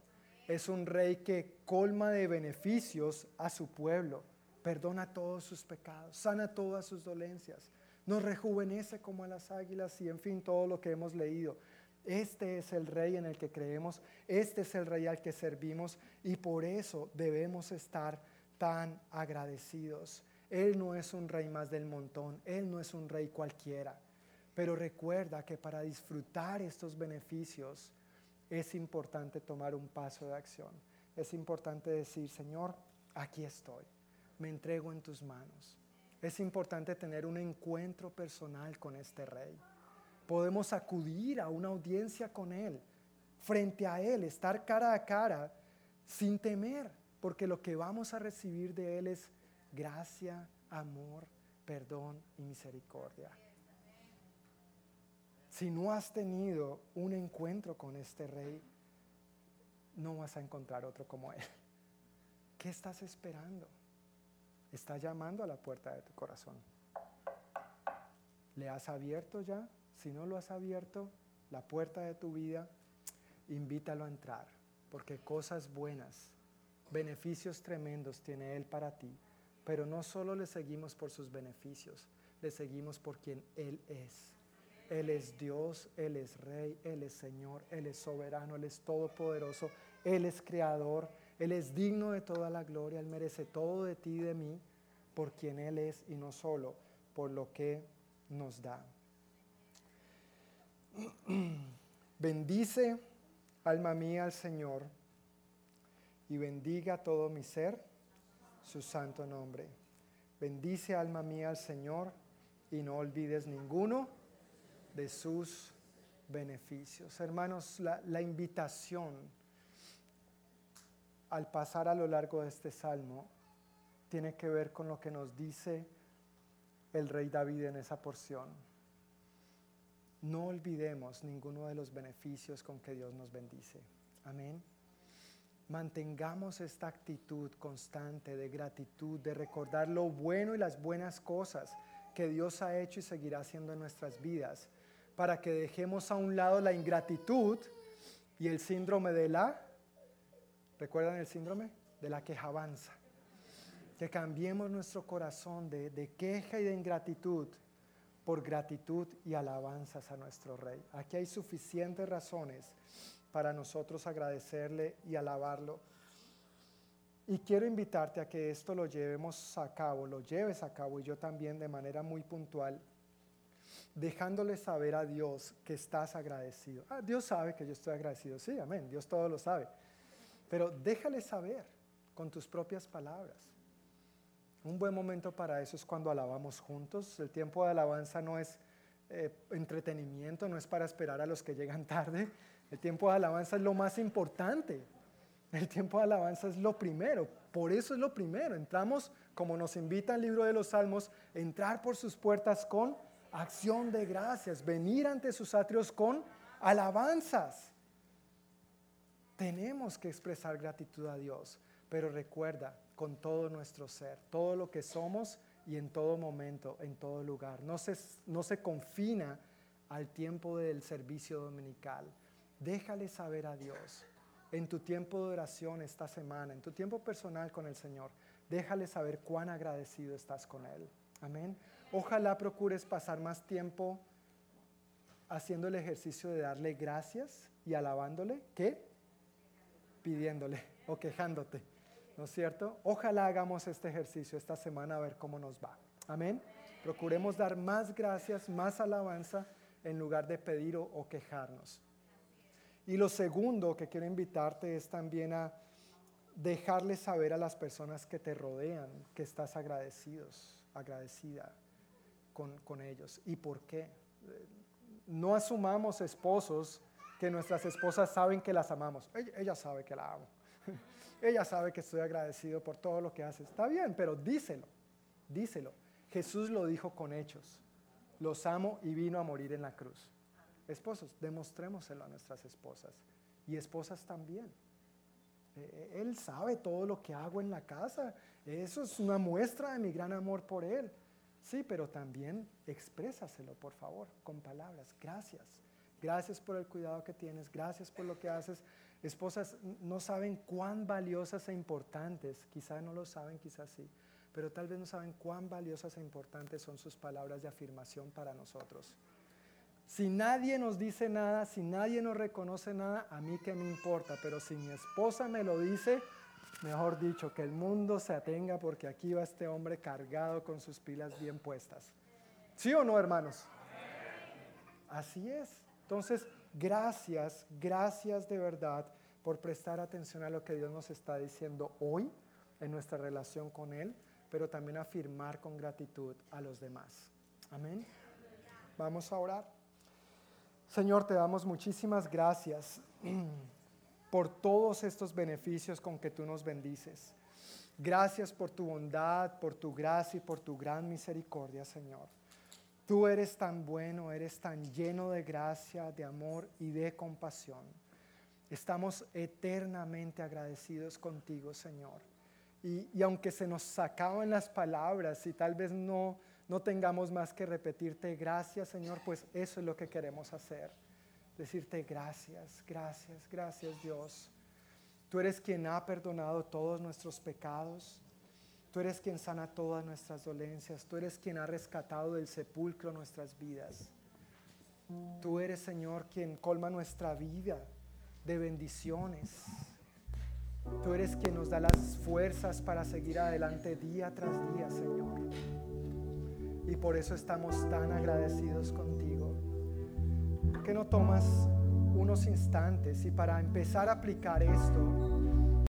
Speaker 1: Es un rey que colma de beneficios a su pueblo, perdona todos sus pecados, sana todas sus dolencias, nos rejuvenece como a las águilas y en fin todo lo que hemos leído. Este es el rey en el que creemos, este es el rey al que servimos y por eso debemos estar tan agradecidos. Él no es un rey más del montón, Él no es un rey cualquiera. Pero recuerda que para disfrutar estos beneficios es importante tomar un paso de acción. Es importante decir, Señor, aquí estoy, me entrego en tus manos. Es importante tener un encuentro personal con este rey. Podemos acudir a una audiencia con él, frente a él, estar cara a cara, sin temer, porque lo que vamos a recibir de él es gracia, amor, perdón y misericordia. Si no has tenido un encuentro con este rey, no vas a encontrar otro como él. ¿Qué estás esperando? Está llamando a la puerta de tu corazón. ¿Le has abierto ya? Si no lo has abierto, la puerta de tu vida, invítalo a entrar, porque cosas buenas, beneficios tremendos tiene Él para ti. Pero no solo le seguimos por sus beneficios, le seguimos por quien Él es. Él es Dios, Él es Rey, Él es Señor, Él es soberano, Él es todopoderoso, Él es creador, Él es digno de toda la gloria, Él merece todo de ti y de mí por quien Él es y no solo por lo que nos da. Bendice, alma mía, al Señor y bendiga todo mi ser su santo nombre. Bendice, alma mía, al Señor y no olvides ninguno de sus beneficios. Hermanos, la, invitación al pasar a lo largo de este salmo tiene que ver con lo que nos dice el rey David en esa porción. No olvidemos ninguno de los beneficios con que Dios nos bendice. Amén. Mantengamos esta actitud constante de gratitud, de recordar lo bueno y las buenas cosas que Dios ha hecho y seguirá haciendo en nuestras vidas para que dejemos a un lado la ingratitud y el síndrome de la, ¿recuerdan el síndrome? De la quejabanza. Que cambiemos nuestro corazón de, de queja y de ingratitud por gratitud y alabanzas a nuestro Rey. Aquí hay suficientes razones para nosotros agradecerle y alabarlo. Y quiero invitarte a que esto lo llevemos a cabo, lo lleves a cabo y yo también de manera muy puntual dejándole saber a Dios que estás agradecido. Ah, Dios sabe que yo estoy agradecido, sí, amén, Dios todo lo sabe. Pero déjale saber con tus propias palabras. Un buen momento para eso es cuando alabamos juntos. El tiempo de alabanza no es eh, entretenimiento, no es para esperar a los que llegan tarde. El tiempo de alabanza es lo más importante. El tiempo de alabanza es lo primero. Por eso es lo primero. Entramos, como nos invita el libro de los Salmos, entrar por sus puertas con acción de gracias, venir ante sus atrios con alabanzas. Tenemos que expresar gratitud a Dios, pero recuerda, con todo nuestro ser, todo lo que somos y en todo momento, en todo lugar. No se, no se confina al tiempo del servicio dominical. Déjale saber a Dios en tu tiempo de oración esta semana, en tu tiempo personal con el Señor. Déjale saber cuán agradecido estás con Él. Amén. Ojalá procures pasar más tiempo haciendo el ejercicio de darle gracias y alabándole que pidiéndole o quejándote. ¿No es cierto? Ojalá hagamos este ejercicio esta semana a ver cómo nos va. Amén. Procuremos dar más gracias, más alabanza en lugar de pedir o, o quejarnos. Y lo segundo que quiero invitarte es también a dejarle saber a las personas que te rodean que estás agradecidos, agradecida con, ellos. ¿Y por qué? No asumamos esposos que nuestras esposas saben que las amamos. Ella, sabe que la amo. ella sabe que estoy agradecido por todo lo que hace. Está bien, pero díselo, díselo. Jesús lo dijo con hechos. Los amo y vino a morir en la cruz. Esposos, demostrémoselo a nuestras esposas y esposas también. Eh, él sabe todo lo que hago en la casa. Eso es una muestra de mi gran amor por Él. Sí, pero también exprésaselo, por favor, con palabras. Gracias. Gracias por el cuidado que tienes. Gracias por lo que haces. Esposas no saben cuán valiosas e importantes, quizá no lo saben, quizás sí, pero tal vez no saben cuán valiosas e importantes son sus palabras de afirmación para nosotros. Si nadie nos dice nada, si nadie nos reconoce nada, a mí qué me importa, pero si mi esposa me lo dice, mejor dicho, que el mundo se atenga porque aquí va este hombre cargado con sus pilas bien puestas. ¿Sí o no, hermanos? Así es. Entonces, gracias, gracias de verdad por prestar atención a lo que Dios nos está diciendo hoy en nuestra relación con Él, pero también afirmar con gratitud a los demás. Amén. Vamos a orar. Señor, te damos muchísimas gracias por todos estos beneficios con que tú nos bendices. Gracias por tu bondad, por tu gracia y por tu gran misericordia, Señor. Tú eres tan bueno, eres tan lleno de gracia, de amor y de compasión. Estamos eternamente agradecidos contigo, Señor. Y, y aunque se nos acaban las palabras y tal vez no no tengamos más que repetirte gracias, Señor, pues eso es lo que queremos hacer. Decirte gracias, gracias, gracias Dios. Tú eres quien ha perdonado todos nuestros pecados. Tú eres quien sana todas nuestras dolencias. Tú eres quien ha rescatado del sepulcro nuestras vidas. Tú eres, Señor, quien colma nuestra vida de bendiciones. Tú eres quien nos da las fuerzas para seguir adelante día tras día, Señor. Y por eso estamos tan agradecidos contigo. Que no tomas unos instantes y para empezar a aplicar esto,